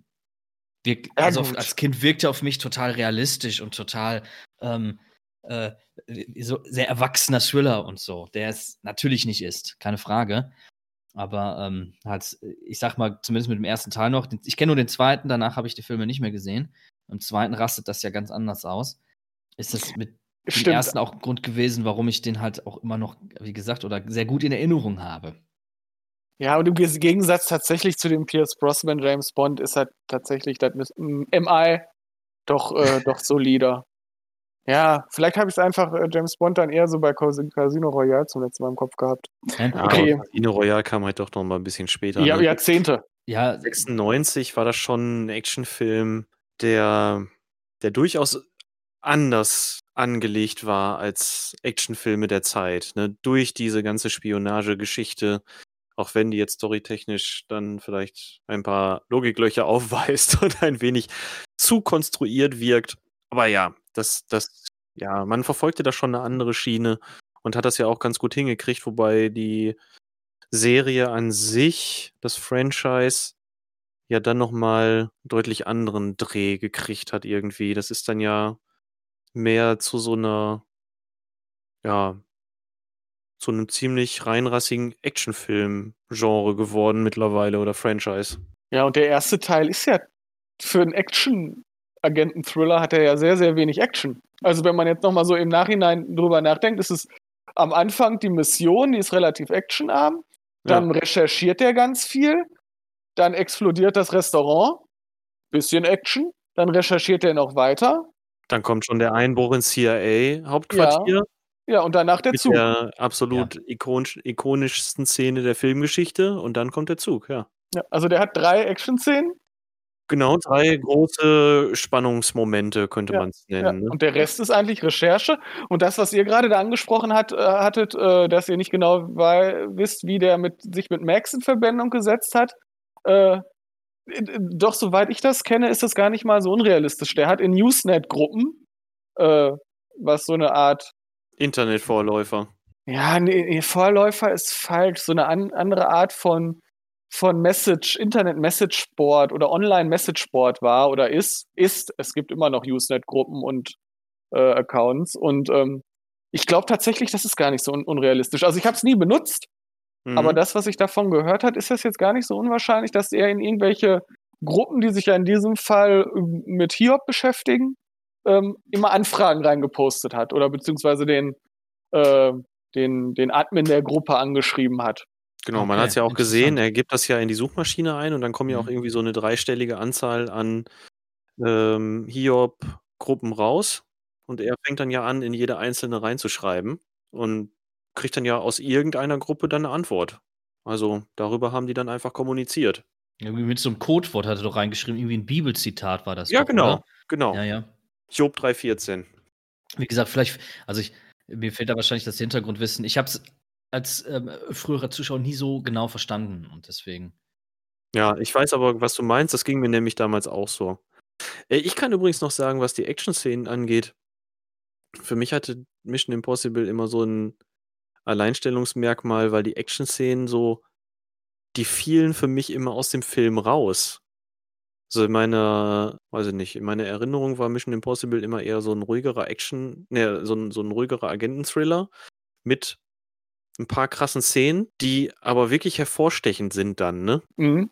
wirkt, also auf, als Kind wirkte er auf mich total realistisch und total ähm, äh, so sehr erwachsener Thriller und so, der es natürlich nicht ist, keine Frage. Aber ähm, halt, ich sag mal, zumindest mit dem ersten Teil noch, ich kenne nur den zweiten, danach habe ich die Filme nicht mehr gesehen. Im zweiten rastet das ja ganz anders aus. Ist das mit dem ersten auch ein Grund gewesen, warum ich den halt auch immer noch, wie gesagt, oder sehr gut in Erinnerung habe. Ja, und im Gegensatz tatsächlich zu dem Pierce Brosnan James Bond ist halt tatsächlich das MI doch, äh, *laughs* doch solider. Ja, vielleicht habe ich es einfach äh, James Bond dann eher so bei Cas- Casino Royale zum letzten Mal im Kopf gehabt. Ja, Okay. Casino Royale kam halt doch noch mal ein bisschen später. Ja, ne? Jahrzehnte. ja 96 war das schon ein Actionfilm, der, der durchaus anders angelegt war als Actionfilme der Zeit. Ne? Durch diese ganze Spionagegeschichte, auch wenn die jetzt storytechnisch dann vielleicht ein paar Logiklöcher *laughs* aufweist und ein wenig zu konstruiert wirkt. Aber ja, das, das, ja, man verfolgte da schon eine andere Schiene und hat das ja auch ganz gut hingekriegt, wobei die Serie an sich, das Franchise, ja dann nochmal deutlich anderen Dreh gekriegt hat irgendwie. Das ist dann ja mehr zu so einer, ja, zu einem ziemlich reinrassigen Actionfilm-Genre geworden mittlerweile oder Franchise. Ja, und der erste Teil ist ja für einen Action-Agenten-Thriller hat er ja sehr, sehr wenig Action. Also wenn man jetzt nochmal so im Nachhinein drüber nachdenkt, ist es am Anfang die Mission, die ist relativ actionarm. Dann recherchiert er ganz viel. Dann explodiert das Restaurant. Bisschen Action. Dann recherchiert er noch weiter. Dann kommt schon der Einbruch ins CIA-Hauptquartier Ja, und danach der mit Zug. der absolut ikonisch, ikonischsten Szene der Filmgeschichte und dann kommt der Zug, ja. Ja, also der hat drei Action-Szenen. Genau, drei große Spannungsmomente könnte Ja, man es Ja, nennen. ne? und der Rest ist eigentlich Recherche. Und das, was ihr gerade da angesprochen hat, äh, hattet, äh, dass ihr nicht genau wisst, wie der mit, sich mit Max in Verbindung gesetzt hat, äh, äh, doch soweit ich das kenne, ist das gar nicht mal so unrealistisch. Der hat in Usenet-Gruppen, äh, was so eine Art, Internetvorläufer. ja, nee, Vorläufer ist falsch, so eine an, andere Art von, von Message, Internet-Message-Board oder Online-Message-Board war oder ist, ist. Es gibt immer noch Usenet-Gruppen und äh, Accounts und ähm, ich glaube tatsächlich, das ist gar nicht so un unrealistisch. Also ich habe es nie benutzt, Mhm. aber das, was ich davon gehört hat, ist das jetzt gar nicht so unwahrscheinlich, dass er in irgendwelche Gruppen, die sich ja in diesem Fall ähm, mit Hiob beschäftigen, ähm, immer Anfragen reingepostet hat oder beziehungsweise den, äh, den, den Admin der Gruppe angeschrieben hat. Genau, man Okay, hat es ja auch gesehen, er gibt das ja in die Suchmaschine ein und dann kommen ja auch Mhm. irgendwie so eine dreistellige Anzahl an ähm, Hiob-Gruppen raus und er fängt dann ja an, in jede einzelne reinzuschreiben und kriegt dann ja aus irgendeiner Gruppe dann eine Antwort. Also darüber haben die dann einfach kommuniziert. Irgendwie mit so einem Codewort hat er doch reingeschrieben, irgendwie ein Bibelzitat war das. Ja, doch, genau, Oder? genau. Ja, ja. Job 314. Wie gesagt, vielleicht, also ich, mir fehlt da wahrscheinlich das Hintergrundwissen. Ich habe es als ähm, früherer Zuschauer nie so genau verstanden und deswegen. Ja, ich weiß aber, was du meinst. Das ging mir nämlich damals auch so. Äh, Ich kann übrigens noch sagen, was die Action-Szenen angeht. Für mich hatte Mission Impossible immer so einen Alleinstellungsmerkmal, weil die Action-Szenen so, die fielen für mich immer aus dem Film raus. So in meiner, weiß ich nicht, in meiner Erinnerung war Mission Impossible immer eher so ein ruhigerer Action, ne, so ein, so ein ruhigerer Agenten-Thriller mit ein paar krassen Szenen, die aber wirklich hervorstechend sind dann, ne? Mhm.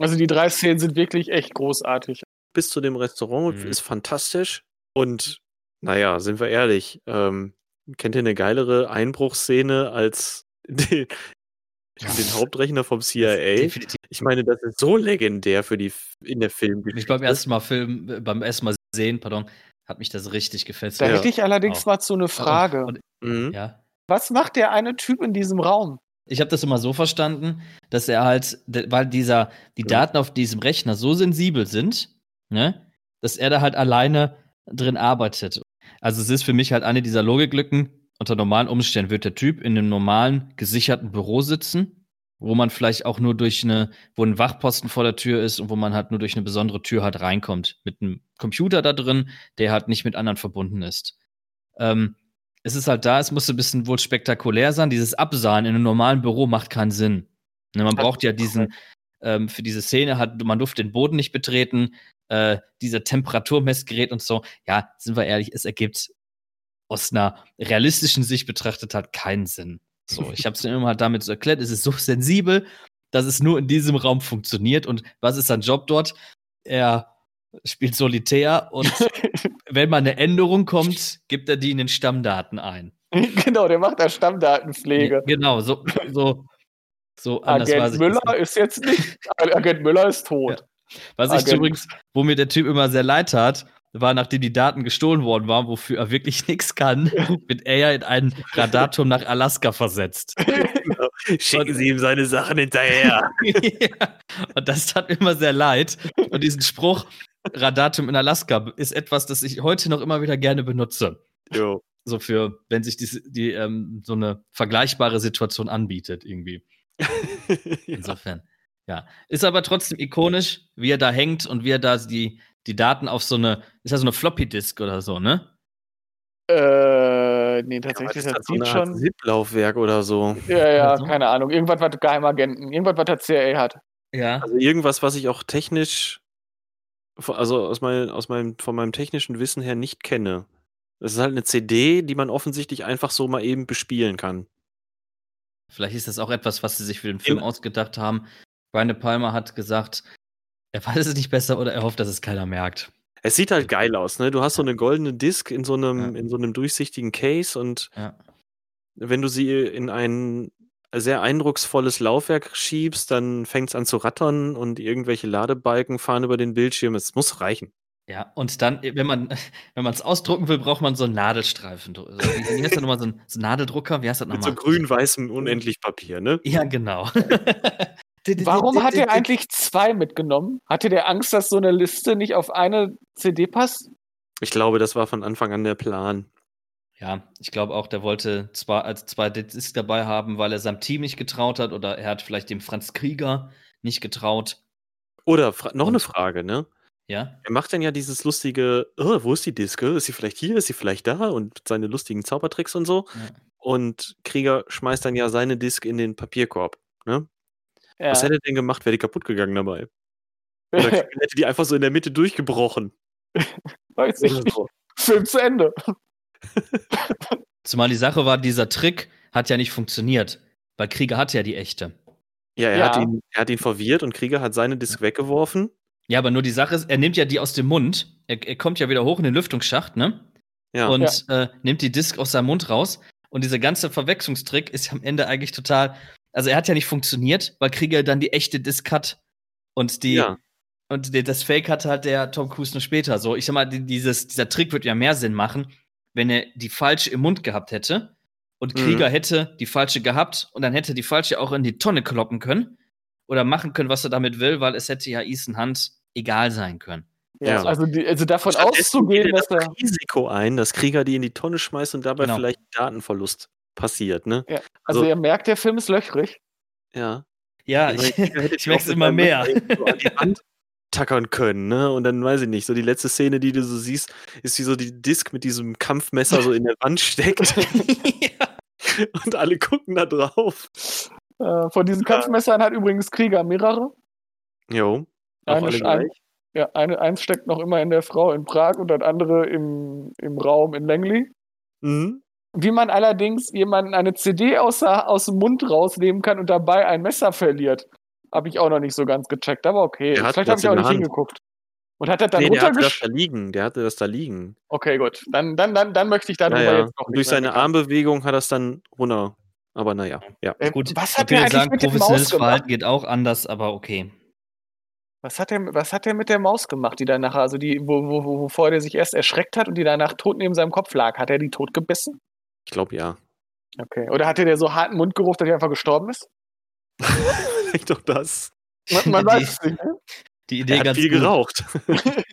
Also die drei Szenen sind wirklich echt großartig. Bis zu dem Restaurant Mhm. ist fantastisch. Und naja, sind wir ehrlich, ähm, kennt ihr eine geilere Einbruchsszene als *laughs* den, den Hauptrechner vom CIA? Definitiv. Ich meine, das ist so legendär für die in der Filmgeschichte. Ich beim ersten Mal Film, äh, beim ersten Mal sehen, pardon, hat mich das richtig gefesselt. Da Ja. hätte ich allerdings Auch. mal so eine Frage. Und, Mhm. ja. Was macht der eine Typ in diesem Raum? Ich habe das immer so verstanden, dass er halt, weil dieser, die Ja. Daten auf diesem Rechner so sensibel sind, ne, dass er da halt alleine drin arbeitet. Also es ist für mich halt eine dieser Logiklücken. Unter normalen Umständen wird der Typ in einem normalen, gesicherten Büro sitzen, wo man vielleicht auch nur durch eine, wo ein Wachposten vor der Tür ist und wo man halt nur durch eine besondere Tür halt reinkommt. Mit einem Computer da drin, der halt nicht mit anderen verbunden ist. Ähm, es ist halt da, es musste ein bisschen wohl spektakulär sein. Dieses Absahen in einem normalen Büro macht keinen Sinn. Ne, man braucht ja diesen, ähm, für diese Szene hat, man durfte den Boden nicht betreten, äh, dieser Temperaturmessgerät und so. Ja, sind wir ehrlich, es ergibt aus einer realistischen Sicht betrachtet halt keinen Sinn. So, *laughs* ich habe es immer halt damit so erklärt, es ist so sensibel, dass es nur in diesem Raum funktioniert. Und was ist sein Job dort? Er spielt Solitär und *laughs* wenn mal eine Änderung kommt, gibt er die in den Stammdaten ein. *laughs* genau, der macht da Stammdatenpflege. Genau, so, so, so Agent ich Müller nicht. ist jetzt nicht. Agent Müller ist tot. Was ich Agent- übrigens, wo mir der Typ immer sehr leid tat, war, nachdem die Daten gestohlen worden waren, wofür er wirklich *laughs* nichts kann, wird er ja in einen Radarturm nach Alaska versetzt. *laughs* Schicken Sie ihm seine Sachen hinterher. *laughs* ja. Und das tat mir immer sehr leid. Und diesen Spruch, Radarturm in Alaska, ist etwas, das ich heute noch immer wieder gerne benutze. jo. So für, wenn sich die, die ähm, so eine vergleichbare Situation anbietet, irgendwie. Insofern. Ja. Ist aber trotzdem ikonisch, wie er da hängt und wie er da die, die Daten auf so eine, ist das so eine Floppy-Disk oder so, ne? Äh, nee, tatsächlich, ist das das, so sieht schon. ZIP-Laufwerk oder so. Ja, ja, Also? keine Ahnung. Irgendwas, was Geheimagenten, irgendwas, was der CIA hat. Ja. Also irgendwas, was ich auch technisch, also aus, mein, aus meinem, von meinem technischen Wissen her nicht kenne. Das ist halt eine CD, die man offensichtlich einfach so mal eben bespielen kann. Vielleicht ist das auch etwas, was sie sich für den Film Im- ausgedacht haben. Brian De Palma hat gesagt, er weiß es nicht besser oder er hofft, dass es keiner merkt. Es sieht halt geil aus, ne? Du hast so eine goldene Disc in so einem, Ja. in so einem durchsichtigen Case und Ja. wenn du sie in ein sehr eindrucksvolles Laufwerk schiebst, dann fängt es an zu rattern und irgendwelche Ladebalken fahren über den Bildschirm. Es muss reichen. Ja, und dann, wenn man *laughs* wenn man es ausdrucken will, braucht man so einen Nadelstreifen. So, wie heißt das *laughs* nochmal? So ein, so Nadeldrucker? Wie heißt das Mit nochmal? so grün-weißem Unendlichpapier, ne? Ja, genau. *laughs* Warum hat er eigentlich zwei mitgenommen? Hatte der Angst, dass so eine Liste nicht auf eine CD passt? Ich glaube, das war von Anfang an der Plan. Ja, ich glaube auch, der wollte zwar als zwei Disc dabei haben, weil er seinem Team nicht getraut hat oder er hat vielleicht dem Franz Krieger nicht getraut. Oder fra noch eine Und- Frage, ne? Ja, Er macht dann ja dieses lustige, oh, wo ist die Diske? Ist sie vielleicht hier? Ist sie vielleicht da? Und seine lustigen Zaubertricks und so. Ja. Und Krieger schmeißt dann ja seine Disk in den Papierkorb. Ne? Ja. Was hätte er denn gemacht? Wäre die kaputt gegangen dabei? Oder *laughs* hätte die einfach so in der Mitte durchgebrochen? Weiß ich nicht. Film zu Ende. zumal die Sache war, dieser Trick hat ja nicht funktioniert, weil Krieger hatte ja die echte. Ja, er, Ja. Hat ihn, er hat ihn verwirrt und Krieger hat seine Disk weggeworfen. Ja, aber nur die Sache ist, er nimmt ja die aus dem Mund. Er, er kommt ja wieder hoch in den Lüftungsschacht, ne? Ja. Und Äh, nimmt die Disk aus seinem Mund raus. Und dieser ganze Verwechslungstrick ist am Ende eigentlich total. Also er hat ja nicht funktioniert, weil Krieger dann die echte Disk hat. Und die, ja. Und die- das Fake hatte halt der Tom Cruise nur später. So, ich sag mal, die- dieses, dieser Trick würde ja mehr Sinn machen, wenn er die falsche im Mund gehabt hätte und Mhm. Krieger hätte die falsche gehabt und dann hätte die falsche auch in die Tonne kloppen können oder machen können, was er damit will, weil es hätte ja Ethan Hunt egal sein können. Ja, Ja. Also, die, also davon auszugehen, dass das Risiko ein, dass Krieger die in die Tonne schmeißt und dabei Genau. vielleicht Datenverlust passiert, ne? Ja, also, Also- er merkt, der Film ist löchrig. Ja. Ja, Ich ich, ich auch mit immer mehr. Messer So an die Wand tackern können, ne? Und dann weiß ich nicht, so die letzte Szene, die du so siehst, ist wie so die Disk mit diesem Kampfmesser so in der Wand steckt. ja. *laughs* *laughs* und alle gucken da drauf. Äh, von diesen Kampfmessern hat übrigens Krieger mehrere. Jo. Eine, ein, ja, eine, eins steckt noch immer in der Frau in Prag und das andere im, im Raum in Langley. Mhm. Wie man allerdings jemanden eine CD aus, aus dem Mund rausnehmen kann und dabei ein Messer verliert, habe ich auch noch nicht so ganz gecheckt. Aber okay, Der hat vielleicht habe ich auch nicht Hand. hingeguckt. Und hat er dann Nee, der hatte das da liegen. Der hatte das da liegen. Okay, gut. Dann, dann, dann, dann möchte ich darüber Ja, ja. jetzt noch durch seine. Armbewegung hat er es dann runter. Aber naja, ja. Äh, Gut, was ich hat jetzt eigentlich sagen, mit der Maus professionelles gemacht? Verhalten geht auch anders, aber okay. Was hat, der, was hat der mit der Maus gemacht, die danach, also die, wo, wo, wo, wovor der sich erst erschreckt hat und die danach tot neben seinem Kopf lag? Hat er die tot gebissen? Ich glaube ja. Okay. Oder hatte der so harten Mundgeruch, dass er einfach gestorben ist? *laughs* Vielleicht doch das. Man, man Die- weiß es nicht. Ne? Die Idee Der hat ganz viel gut. geraucht. *laughs*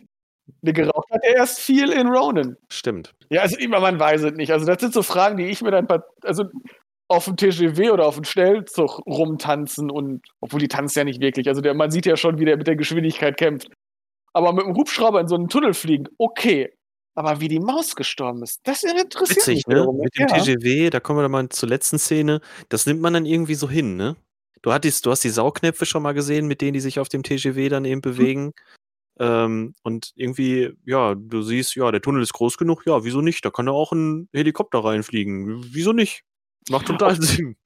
Nee, geraucht hat er erst viel in Ronin. Stimmt. Ja, also immer, man weiß es nicht. Also das sind so Fragen, die ich mir dann also auf dem TGW oder auf dem Schnellzug rumtanzen und obwohl die tanzen ja nicht wirklich. Also der, man sieht ja schon, wie der mit der Geschwindigkeit kämpft. Aber mit dem Hubschrauber in so einen Tunnel fliegen, okay. Aber wie die Maus gestorben ist, das interessiert Witzig, mich ne? wiederum. Mit dem ja. TGW, da kommen wir dann mal zur letzten Szene. Das nimmt man dann irgendwie so hin, ne? Du, hattest, du hast die Saugnäpfe schon mal gesehen, mit denen die sich auf dem TGW dann eben bewegen. Ähm, und irgendwie, ja, du siehst, ja, der Tunnel ist groß genug, ja, wieso nicht? Da kann da auch ein Helikopter reinfliegen. Wieso nicht? Macht total Sinn.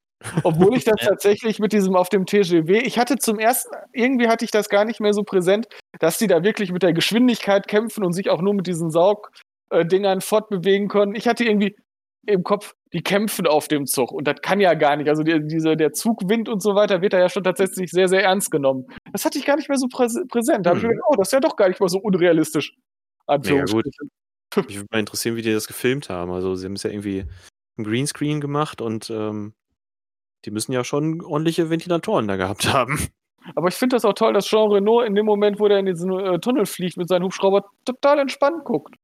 Obwohl ich das *laughs* tatsächlich mit diesem auf dem TGW, ich hatte zum ersten, irgendwie hatte ich das gar nicht mehr so präsent, dass die da wirklich mit der Geschwindigkeit kämpfen und sich auch nur mit diesen Saugdingern fortbewegen können. Ich hatte irgendwie im Kopf, die kämpfen auf dem Zug und das kann ja gar nicht. Also die, diese, der Zugwind und so weiter wird da ja schon tatsächlich sehr, sehr ernst genommen. Das hatte ich gar nicht mehr so präs präsent. Da habe ich Hm. mir gedacht, oh, das ist ja doch gar nicht mal so unrealistisch. Ja, Anführungsstrichen. Mich würde mal interessieren, wie die das gefilmt haben. Also, sie haben es ja irgendwie im Greenscreen gemacht und ähm, die müssen ja schon ordentliche Ventilatoren da gehabt *laughs* haben. Aber ich finde das auch toll, dass Jean Renault in dem Moment, wo der in diesen äh, Tunnel fliegt mit seinem Hubschrauber, total entspannt guckt.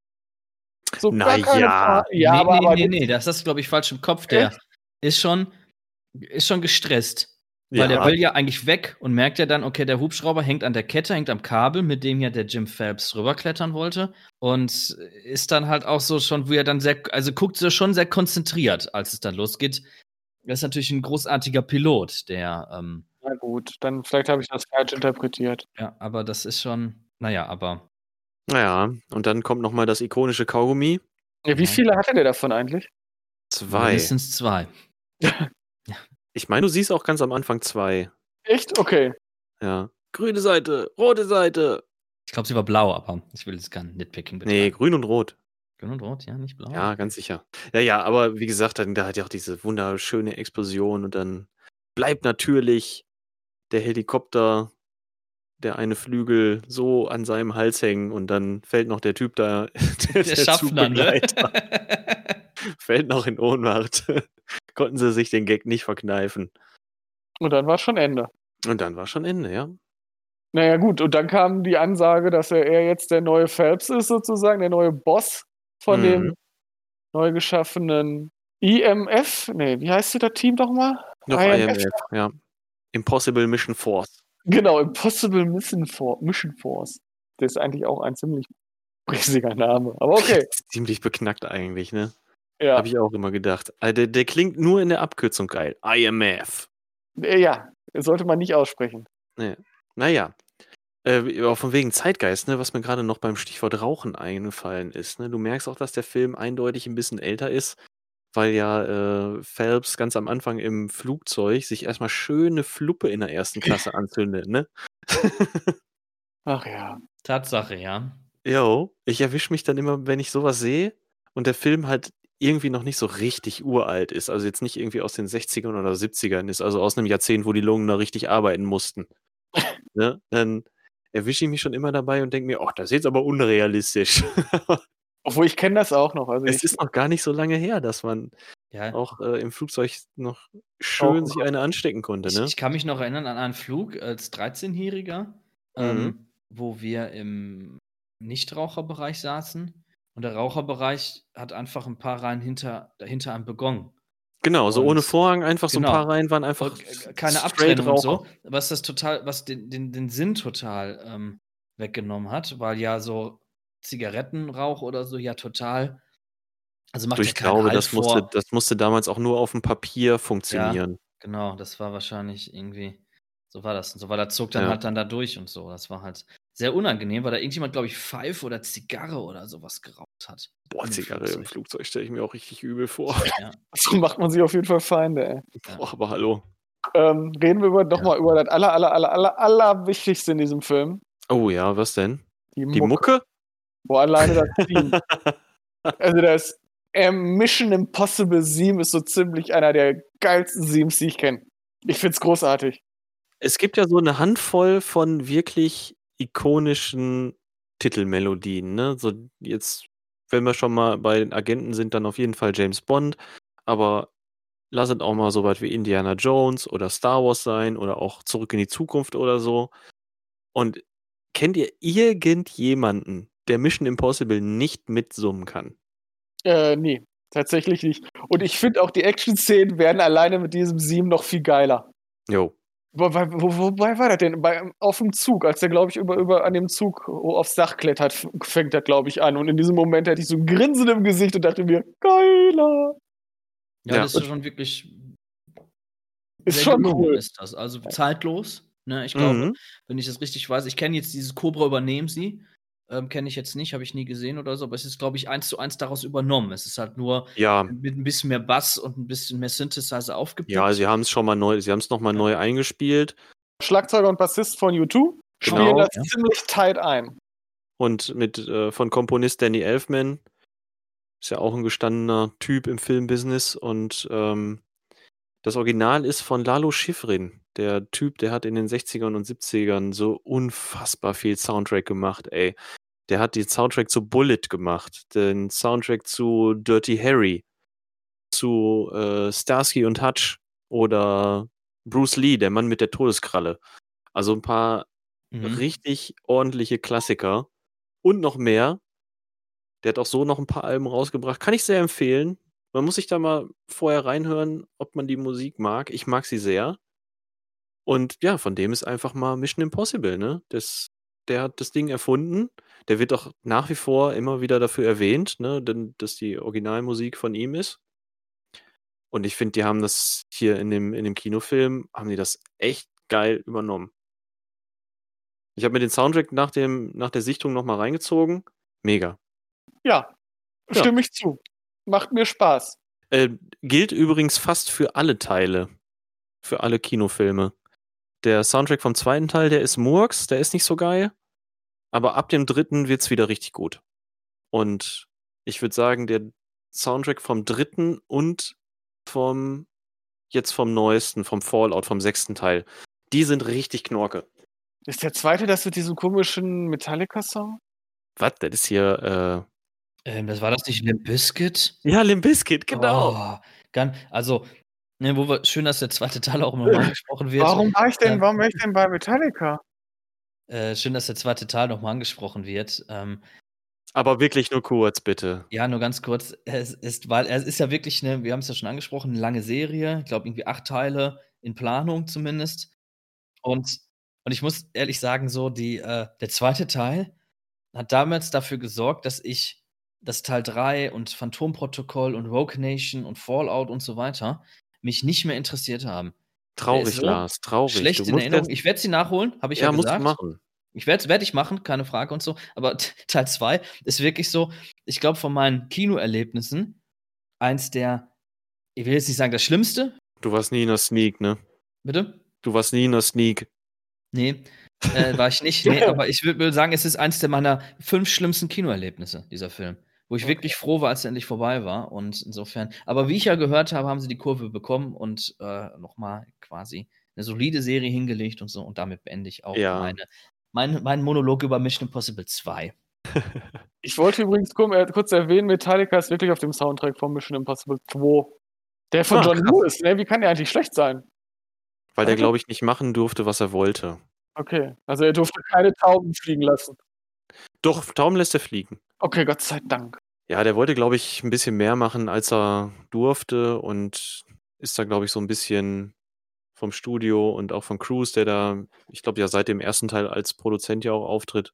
So Na gar keine ja. Ja, nee, aber, nee, aber nee, nee, das ist, glaube ich, falsch im Kopf. Der ist schon, ist schon gestresst. Weil der will ja eigentlich weg und merkt ja dann, okay, der Hubschrauber hängt an der Kette, hängt am Kabel, mit dem ja der Jim Phelps rüberklettern wollte. Und ist dann halt auch so schon, wo er dann sehr, also guckt so schon sehr konzentriert, als es dann losgeht. Er ist natürlich ein großartiger Pilot, der, ähm, Na gut, dann vielleicht habe ich das falsch interpretiert. ja, aber das ist schon, naja, aber Naja, und dann kommt nochmal das ikonische Kaugummi. Ja, wie Ja. viele hatte der davon eigentlich? Zwei. mindestens zwei. *laughs* Ich meine, du siehst auch ganz am Anfang zwei. Echt? Okay. Ja. Grüne Seite, rote Seite. Ich glaube, sie war blau, aber ich will jetzt kein Nitpicking Nee, betreiben. grün und rot. Grün und rot, ja, nicht blau. Ja, ganz sicher. Ja, ja, aber wie gesagt, dann, da hat ja auch diese wunderschöne Explosion und dann bleibt natürlich der Helikopter, der eine Flügel so an seinem Hals hängen und dann fällt noch der Typ da, *laughs* der, Der Schaffner, ne? *laughs* Fällt noch in Ohnmacht. *laughs* Konnten sie sich den Gag nicht verkneifen. Und dann war schon Ende. Und dann war schon Ende, ja. Naja, gut, und dann kam die Ansage, dass er, er jetzt der neue Phelps ist, sozusagen, der neue Boss von Mhm. dem neu geschaffenen IMF. Nee, wie heißt das Team doch mal? Noch IMF. IMF, ja. Impossible Mission Force. Genau, Impossible Mission, For Mission Force. Das ist eigentlich auch ein ziemlich riesiger Name. Aber okay. *laughs* Ziemlich beknackt eigentlich, ne? Ja, Habe ich auch immer gedacht. Also der, der klingt nur in der Abkürzung geil. IMF. Äh, ja, sollte man nicht aussprechen. Naja. Äh, auch von wegen Zeitgeist, ne, was mir gerade noch beim Stichwort Rauchen eingefallen ist. Ne? Du merkst auch, dass der Film eindeutig ein bisschen älter ist, weil ja äh, Phelps ganz am Anfang im Flugzeug sich erstmal schöne Fluppe in der ersten Klasse *laughs* anzündet, ne? Ach ja. Tatsache, ja. Jo, ich erwische mich dann immer, wenn ich sowas sehe und der Film halt irgendwie noch nicht so richtig uralt ist, also jetzt nicht irgendwie aus den 60ern oder 70ern ist, also aus einem Jahrzehnt, wo die Lungen noch richtig arbeiten mussten. ne? Dann erwische ich mich schon immer dabei und denke mir, oh, das ist jetzt aber unrealistisch. *laughs* Obwohl ich kenne das auch noch. Also es ich, ist noch gar nicht so lange her, dass man Ja, auch äh, im Flugzeug noch schön Rauchen sich eine anstecken konnte, ich, ne? ich kann mich noch erinnern an einen Flug als 13-Jähriger, ähm, Mhm. wo wir im Nichtraucherbereich saßen. Und der Raucherbereich hat einfach ein paar Reihen hinter, dahinter einem begonnen. Genau, so und- ohne Vorhang, einfach so ein genau. paar Reihen waren einfach äh, keine Abtrennung und so, was das total, was den, den, den Sinn total ähm, weggenommen hat, weil ja so Zigarettenrauch oder so ja total Also macht ja ich glaube, Halt das musste, vor. das musste damals auch nur auf dem Papier funktionieren. Genau, das war wahrscheinlich irgendwie, so war das. Und so war der Zug dann Ja. halt dann da durch und so. Das war halt sehr unangenehm, weil da irgendjemand, glaube ich, Pfeife oder Zigarre oder sowas geraucht hat. Boah, Zigarre im Flugzeug. Stelle ich mir auch richtig übel vor. Ja. *laughs* So macht man sich auf jeden Fall Feinde, ey. Ja. Boah, aber hallo. Ähm, reden wir über, noch Ja. mal über das aller, aller, aller, aller, aller Wichtigste in diesem Film. Oh ja, was denn? Die, Die Mucke. Mucke? Wo alleine das Theme. *laughs* also das Mission Impossible Theme ist so ziemlich einer der geilsten Themes, die ich kenne. Ich find's großartig. Es gibt ja so eine Handvoll von wirklich ikonischen Titelmelodien, ne? So jetzt, wenn wir schon mal bei den Agenten sind, dann auf jeden Fall James Bond, aber lass es auch mal so weit wie Indiana Jones oder Star Wars sein oder auch Zurück in die Zukunft oder so. Und kennt ihr irgendjemanden, der Mission Impossible nicht mitsummen kann? Äh, nee, tatsächlich nicht. Und ich finde auch, die Action-Szenen werden alleine mit diesem Theme noch viel geiler. Jo. Wobei, wo, wobei war das denn? Bei, auf dem Zug, als der, glaube ich, über, über an dem Zug aufs Dach klettert, fängt das, glaube ich, an. Und in diesem Moment hatte ich so ein Grinsen im Gesicht und dachte mir, geiler. Ja, Ja. das ist schon wirklich. Ist schon cool. Ist das. Also zeitlos. Ne? Ich glaube, Mhm. wenn ich das richtig weiß, ich kenne jetzt dieses Cobra übernehmen sie. Ähm, kenne ich jetzt nicht, habe ich nie gesehen oder so, aber es ist, glaube ich, eins zu eins daraus übernommen. Es ist halt nur Ja, mit ein bisschen mehr Bass und ein bisschen mehr Synthesizer aufgepickt. ja, sie haben es schon mal neu, sie haben es nochmal neu eingespielt. Schlagzeuger und Bassist von U2 spielen Genau, das ja. ziemlich tight ein. Und mit äh, von Komponist Danny Elfman. Ist ja auch ein gestandener Typ im Filmbusiness. Und ähm, das Original ist von Lalo Schifrin. Der Typ, der hat in den 60ern und 70ern so unfassbar viel Soundtrack gemacht, ey. Der hat den Soundtrack zu Bullet gemacht, den Soundtrack zu Dirty Harry, zu äh, Starsky und Hutch oder Bruce Lee, der Mann mit der Todeskralle. Also ein paar Mhm. richtig ordentliche Klassiker und noch mehr. Der hat auch so noch ein paar Alben rausgebracht. Kann ich sehr empfehlen. Man muss sich da mal vorher reinhören, ob man die Musik mag. Ich mag sie sehr. Und ja, von dem ist einfach mal Mission Impossible, ne? Das, der hat das Ding erfunden. Der wird auch nach wie vor immer wieder dafür erwähnt, ne? Denn, dass die Originalmusik von ihm ist. Und ich finde, die haben das hier in dem, in dem Kinofilm, haben die das echt geil übernommen. Ich habe mir den Soundtrack nach, dem, nach der Sichtung nochmal reingezogen. Mega. Ja, Ja. stimme ich zu. Macht mir Spaß. Äh, gilt übrigens fast für alle Teile. Für alle Kinofilme. Der Soundtrack vom zweiten Teil, der ist Murks, der ist nicht so geil. Aber ab dem dritten wird's wieder richtig gut. Und ich würde sagen, der Soundtrack vom dritten und vom jetzt vom neuesten, vom Fallout, vom sechsten Teil, die sind richtig knorke. Ist der zweite das mit diesem komischen Metallica-Song? Was? Das ist hier, Ähm, das war das nicht Limp Bizkit? äh. Ja, Limp Bizkit, genau. Oh, also, ne, wo wir, schön, dass der zweite Teil auch immer mal *laughs* angesprochen wird. Warum war ich denn, warum war ich denn bei Metallica? Äh, schön, dass der zweite Teil nochmal angesprochen wird. Ähm, Aber wirklich nur kurz, bitte. ja, nur ganz kurz. Es ist, weil es ist ja wirklich eine, wir haben es ja schon angesprochen, eine lange Serie. Ich glaube, irgendwie acht Teile in Planung zumindest. Und, und ich muss ehrlich sagen, so, die, äh, der zweite Teil hat damals dafür gesorgt, dass ich das Teil 3 und Phantomprotokoll und Rogue Nation und Fallout und so weiter mich nicht mehr interessiert haben. Traurig, so Lars, traurig. Schlecht in Erinnerung. Ich werde sie nachholen, habe ich ja, ja, musst du gesagt. machen. Ich werde werd ich machen, keine Frage und so. Aber *laughs* Teil 2 ist wirklich so, ich glaube, von meinen Kinoerlebnissen eins der, ich will jetzt nicht sagen das Schlimmste, Du warst nie in der Sneak, ne? bitte? Du warst nie in der Sneak. Nee, äh, war ich nicht. Nee, *laughs* aber ich würde sagen, es ist eins der meiner fünf schlimmsten Kinoerlebnisse, dieser Film. Wo ich Okay. wirklich froh war, als er endlich vorbei war. Und insofern, aber wie ich ja gehört habe, haben sie die Kurve bekommen und äh, nochmal quasi eine solide Serie hingelegt und so. Und damit beende ich auch Ja. meine, mein, meinen Monolog über Mission Impossible 2. *laughs* Ich wollte übrigens kurz, äh, kurz erwähnen, Metallica ist wirklich auf dem Soundtrack von Mission Impossible 2. Der von Ah, John krass. Lewis, ne? Wie kann der eigentlich schlecht sein? Weil der, Okay. glaube ich, nicht machen durfte, was er wollte. Okay, also er durfte keine Tauben fliegen lassen. Doch, Tauben lässt er fliegen. Okay, Gott sei Dank. Ja, der wollte, glaube ich, ein bisschen mehr machen, als er durfte und ist da, glaube ich, so ein bisschen vom Studio und auch von Cruise, der da, ich glaube, ja seit dem ersten Teil als Produzent ja auch auftritt,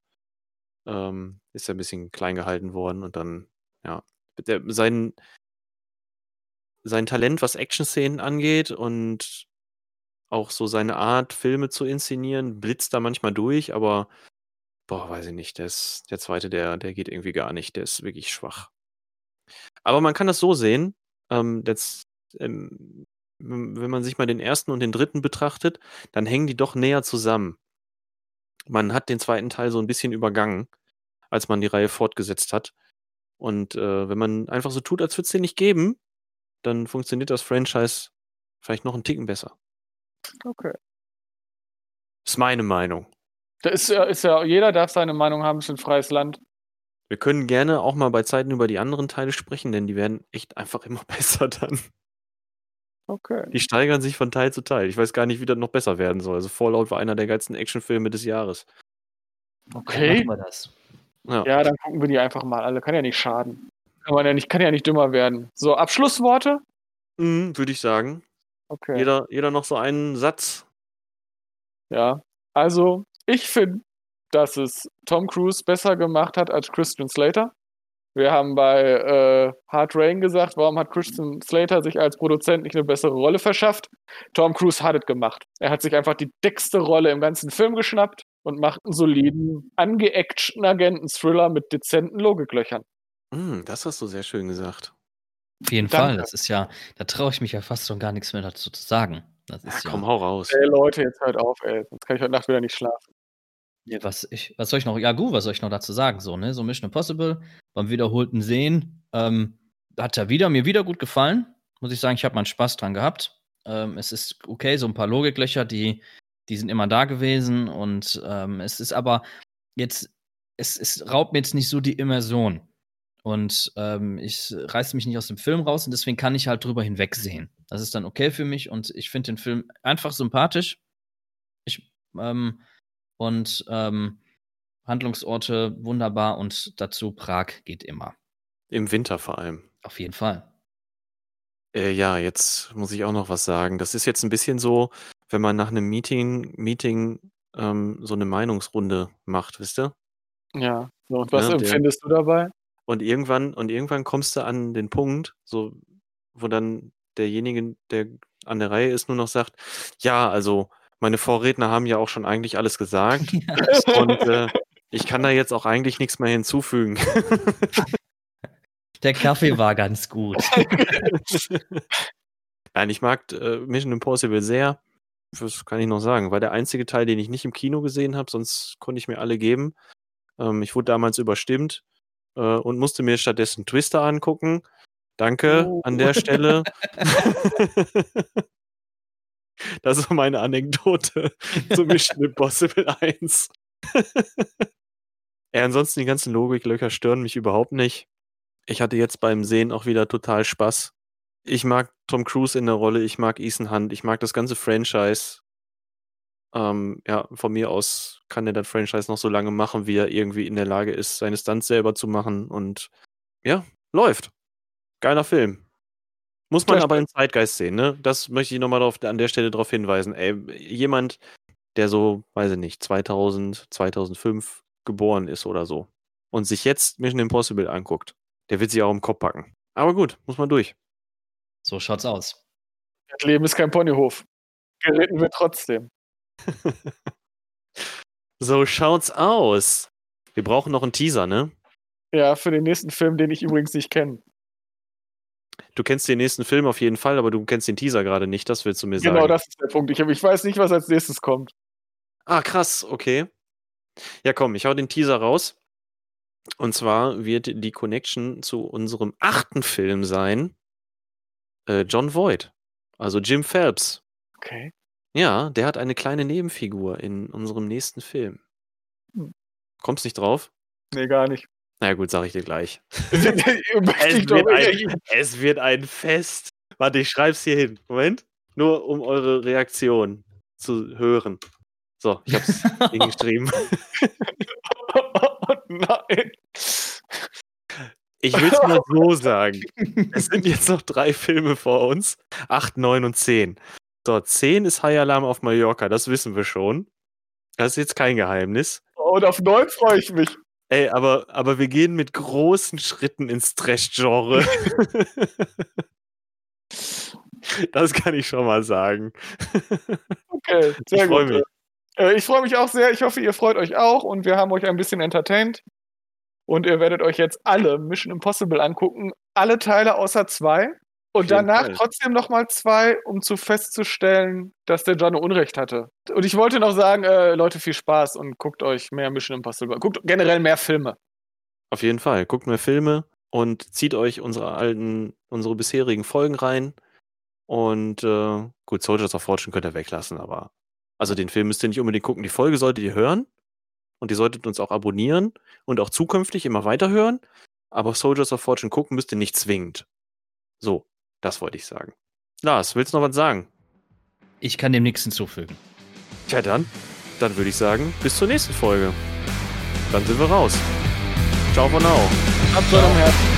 ähm, ist er ein bisschen klein gehalten worden und dann, ja, der, sein, sein Talent, was Action-Szenen angeht und auch so seine Art, Filme zu inszenieren, blitzt da manchmal durch, aber boah, weiß ich nicht, der, ist, der zweite, der, der geht irgendwie gar nicht, der ist wirklich schwach. Aber man kann das so sehen, ähm, das, ähm, wenn man sich mal den ersten und den dritten betrachtet, dann hängen die doch näher zusammen. Man hat den zweiten Teil so ein bisschen übergangen, als man die Reihe fortgesetzt hat. Und äh, wenn man einfach so tut, als würde es den nicht geben, dann funktioniert das Franchise vielleicht noch einen Ticken besser. Okay. Ist meine Meinung. Da ist ja, ist ja, jeder darf seine Meinung haben, es ist ein freies Land. Wir können gerne auch mal bei Zeiten über die anderen Teile sprechen, denn die werden echt einfach immer *laughs* besser dann. Okay. Die steigern sich von Teil zu Teil. Ich weiß gar nicht, wie das noch besser werden soll. Also Fallout war einer der geilsten Actionfilme des Jahres. Okay. Dann machen wir das. Ja. Ja, dann gucken wir die einfach mal alle. Kann ja nicht schaden. Kann, man ja, nicht, kann ja nicht dümmer werden. So, Abschlussworte? Mhm, Würde ich sagen. Okay. Jeder, jeder noch so einen Satz. Ja. Also, ich finde, dass es Tom Cruise besser gemacht hat als Christian Slater. Wir haben bei äh, Hard Rain gesagt, warum hat Christian Slater sich als Produzent nicht eine bessere Rolle verschafft? Tom Cruise hat es gemacht. Er hat sich einfach die dickste Rolle im ganzen Film geschnappt und macht einen soliden, angeactionten Agenten-Thriller mit dezenten Logiklöchern. Mhm, das hast du sehr schön gesagt. Auf jeden Danke. Fall. Das ist ja, da traue ich mich ja fast schon gar nichts mehr dazu zu sagen. Das ist ja. Komm, hau raus. Ey Leute, jetzt hört auf, ey. Sonst kann ich heute Nacht wieder nicht schlafen. Ja, was, ich, was soll ich noch? Ja, gut, was soll ich noch dazu sagen? So, ne? So Mission Impossible beim wiederholten Sehen ähm, hat er wieder, mir wieder gut gefallen. Muss ich sagen, ich habe meinen Spaß dran gehabt. Ähm, es ist okay, so ein paar Logiklöcher, die, die sind immer da gewesen und ähm, es ist aber jetzt, es, es raubt mir jetzt nicht so die Immersion. Und ähm, ich reiße mich nicht aus dem Film raus und deswegen kann ich halt drüber hinwegsehen. Das ist dann okay für mich und ich finde den Film einfach sympathisch. Ich, ähm, und ähm, Handlungsorte wunderbar und dazu Prag geht immer. Im Winter vor allem. Auf jeden Fall. Äh, ja, jetzt muss ich auch noch was sagen. Das ist jetzt ein bisschen so, wenn man nach einem Meeting, Meeting ähm, so eine Meinungsrunde macht, wisst ihr? Ja. Und was Ja, der- empfindest du dabei? Und irgendwann, und irgendwann kommst du an den Punkt, so, wo dann derjenige, der an der Reihe ist, nur noch sagt, ja, also meine Vorredner haben ja auch schon eigentlich alles gesagt *laughs* und äh, ich kann da jetzt auch eigentlich nichts mehr hinzufügen. Der Kaffee war ganz gut. *laughs* Nein, ich mag äh, Mission Impossible sehr. Was kann ich noch sagen? War der einzige Teil, den ich nicht im Kino gesehen habe, sonst konnte ich mir alle geben. Ähm, ich wurde damals überstimmt äh, und musste mir stattdessen Twister angucken. Danke Oh. an der Stelle. *laughs* *laughs* das ist meine Anekdote *laughs* zu Mission Impossible 1. *laughs* ja, ansonsten die ganzen Logiklöcher stören mich überhaupt nicht. Ich hatte jetzt beim Sehen auch wieder total Spaß. Ich mag Tom Cruise in der Rolle, ich mag Ethan Hunt, ich mag das ganze Franchise. Ähm, ja, von mir aus kann er das Franchise noch so lange machen, wie er irgendwie in der Lage ist, seine Stunts selber zu machen. Und ja, läuft. Geiler Film. Muss man aber im Zeitgeist sehen, ne? Das möchte ich nochmal an der Stelle darauf hinweisen. Ey, jemand, der so, weiß ich nicht, 2000, 2005 geboren ist oder so und sich jetzt Mission Impossible anguckt, der wird sich auch im Kopf packen. Aber gut, muss man durch. So schaut's aus. Das Leben ist kein Ponyhof. Geritten wird trotzdem. *laughs* So schaut's aus. Wir brauchen noch einen Teaser, ne? Ja, für den nächsten Film, den ich übrigens nicht kenne. Du kennst den nächsten Film auf jeden Fall, aber du kennst den Teaser gerade nicht, das willst du mir sagen. Genau, das ist der Punkt. Ich, ich weiß nicht, was als nächstes kommt. Ah, krass, okay. Ja, komm, ich hau den Teaser raus. Und zwar wird die Connection zu unserem achten Film sein äh, John Voight, also Jim Phelps. Okay. Ja, der hat eine kleine Nebenfigur in unserem nächsten Film. Hm. Kommst nicht drauf? Nee, gar nicht. Na ja, gut, sag ich dir gleich. *laughs* *laughs* Es wird, ein, es wird ein Fest. Warte, ich schreib's hier hin. Moment. Nur um eure Reaktion zu hören. So, ich hab's *laughs* hingeschrieben. Oh nein. Ich will's mal so sagen. Es sind jetzt noch drei Filme vor uns. Acht, neun und zehn. So, zehn ist High Alarm auf Mallorca, das wissen wir schon. Das ist jetzt kein Geheimnis. Und auf neun freue ich mich. Ey, aber, aber wir gehen mit großen Schritten ins Trash-Genre. *laughs* das kann ich schon mal sagen. Okay, sehr Ich gut. mich. Äh, ich freue mich auch sehr. Ich hoffe, ihr freut euch auch und wir haben euch ein bisschen entertained. Und ihr werdet euch jetzt alle Mission Impossible angucken. Alle Teile außer zwei. Und danach Fall. trotzdem nochmal zwei, um zu festzustellen, dass der Gianno Unrecht hatte. Und ich wollte noch sagen, äh, Leute, viel Spaß und guckt euch mehr Mission Impossible. Guckt generell mehr Filme. Auf jeden Fall. Guckt mehr Filme und zieht euch unsere alten, unsere bisherigen Folgen rein. Und äh, gut, Soldiers of Fortune könnt ihr weglassen, aber also den Film müsst ihr nicht unbedingt gucken. Die Folge solltet ihr hören und ihr solltet uns auch abonnieren und auch zukünftig immer weiterhören. Aber Soldiers of Fortune gucken müsst ihr nicht zwingend. So, das wollte ich sagen. Lars, willst du noch was sagen? Ich kann dem nichts hinzufügen. Tja, dann, dann würde ich sagen, bis zur nächsten Folge. Dann sind wir raus. Ciao von now. Am Herzen.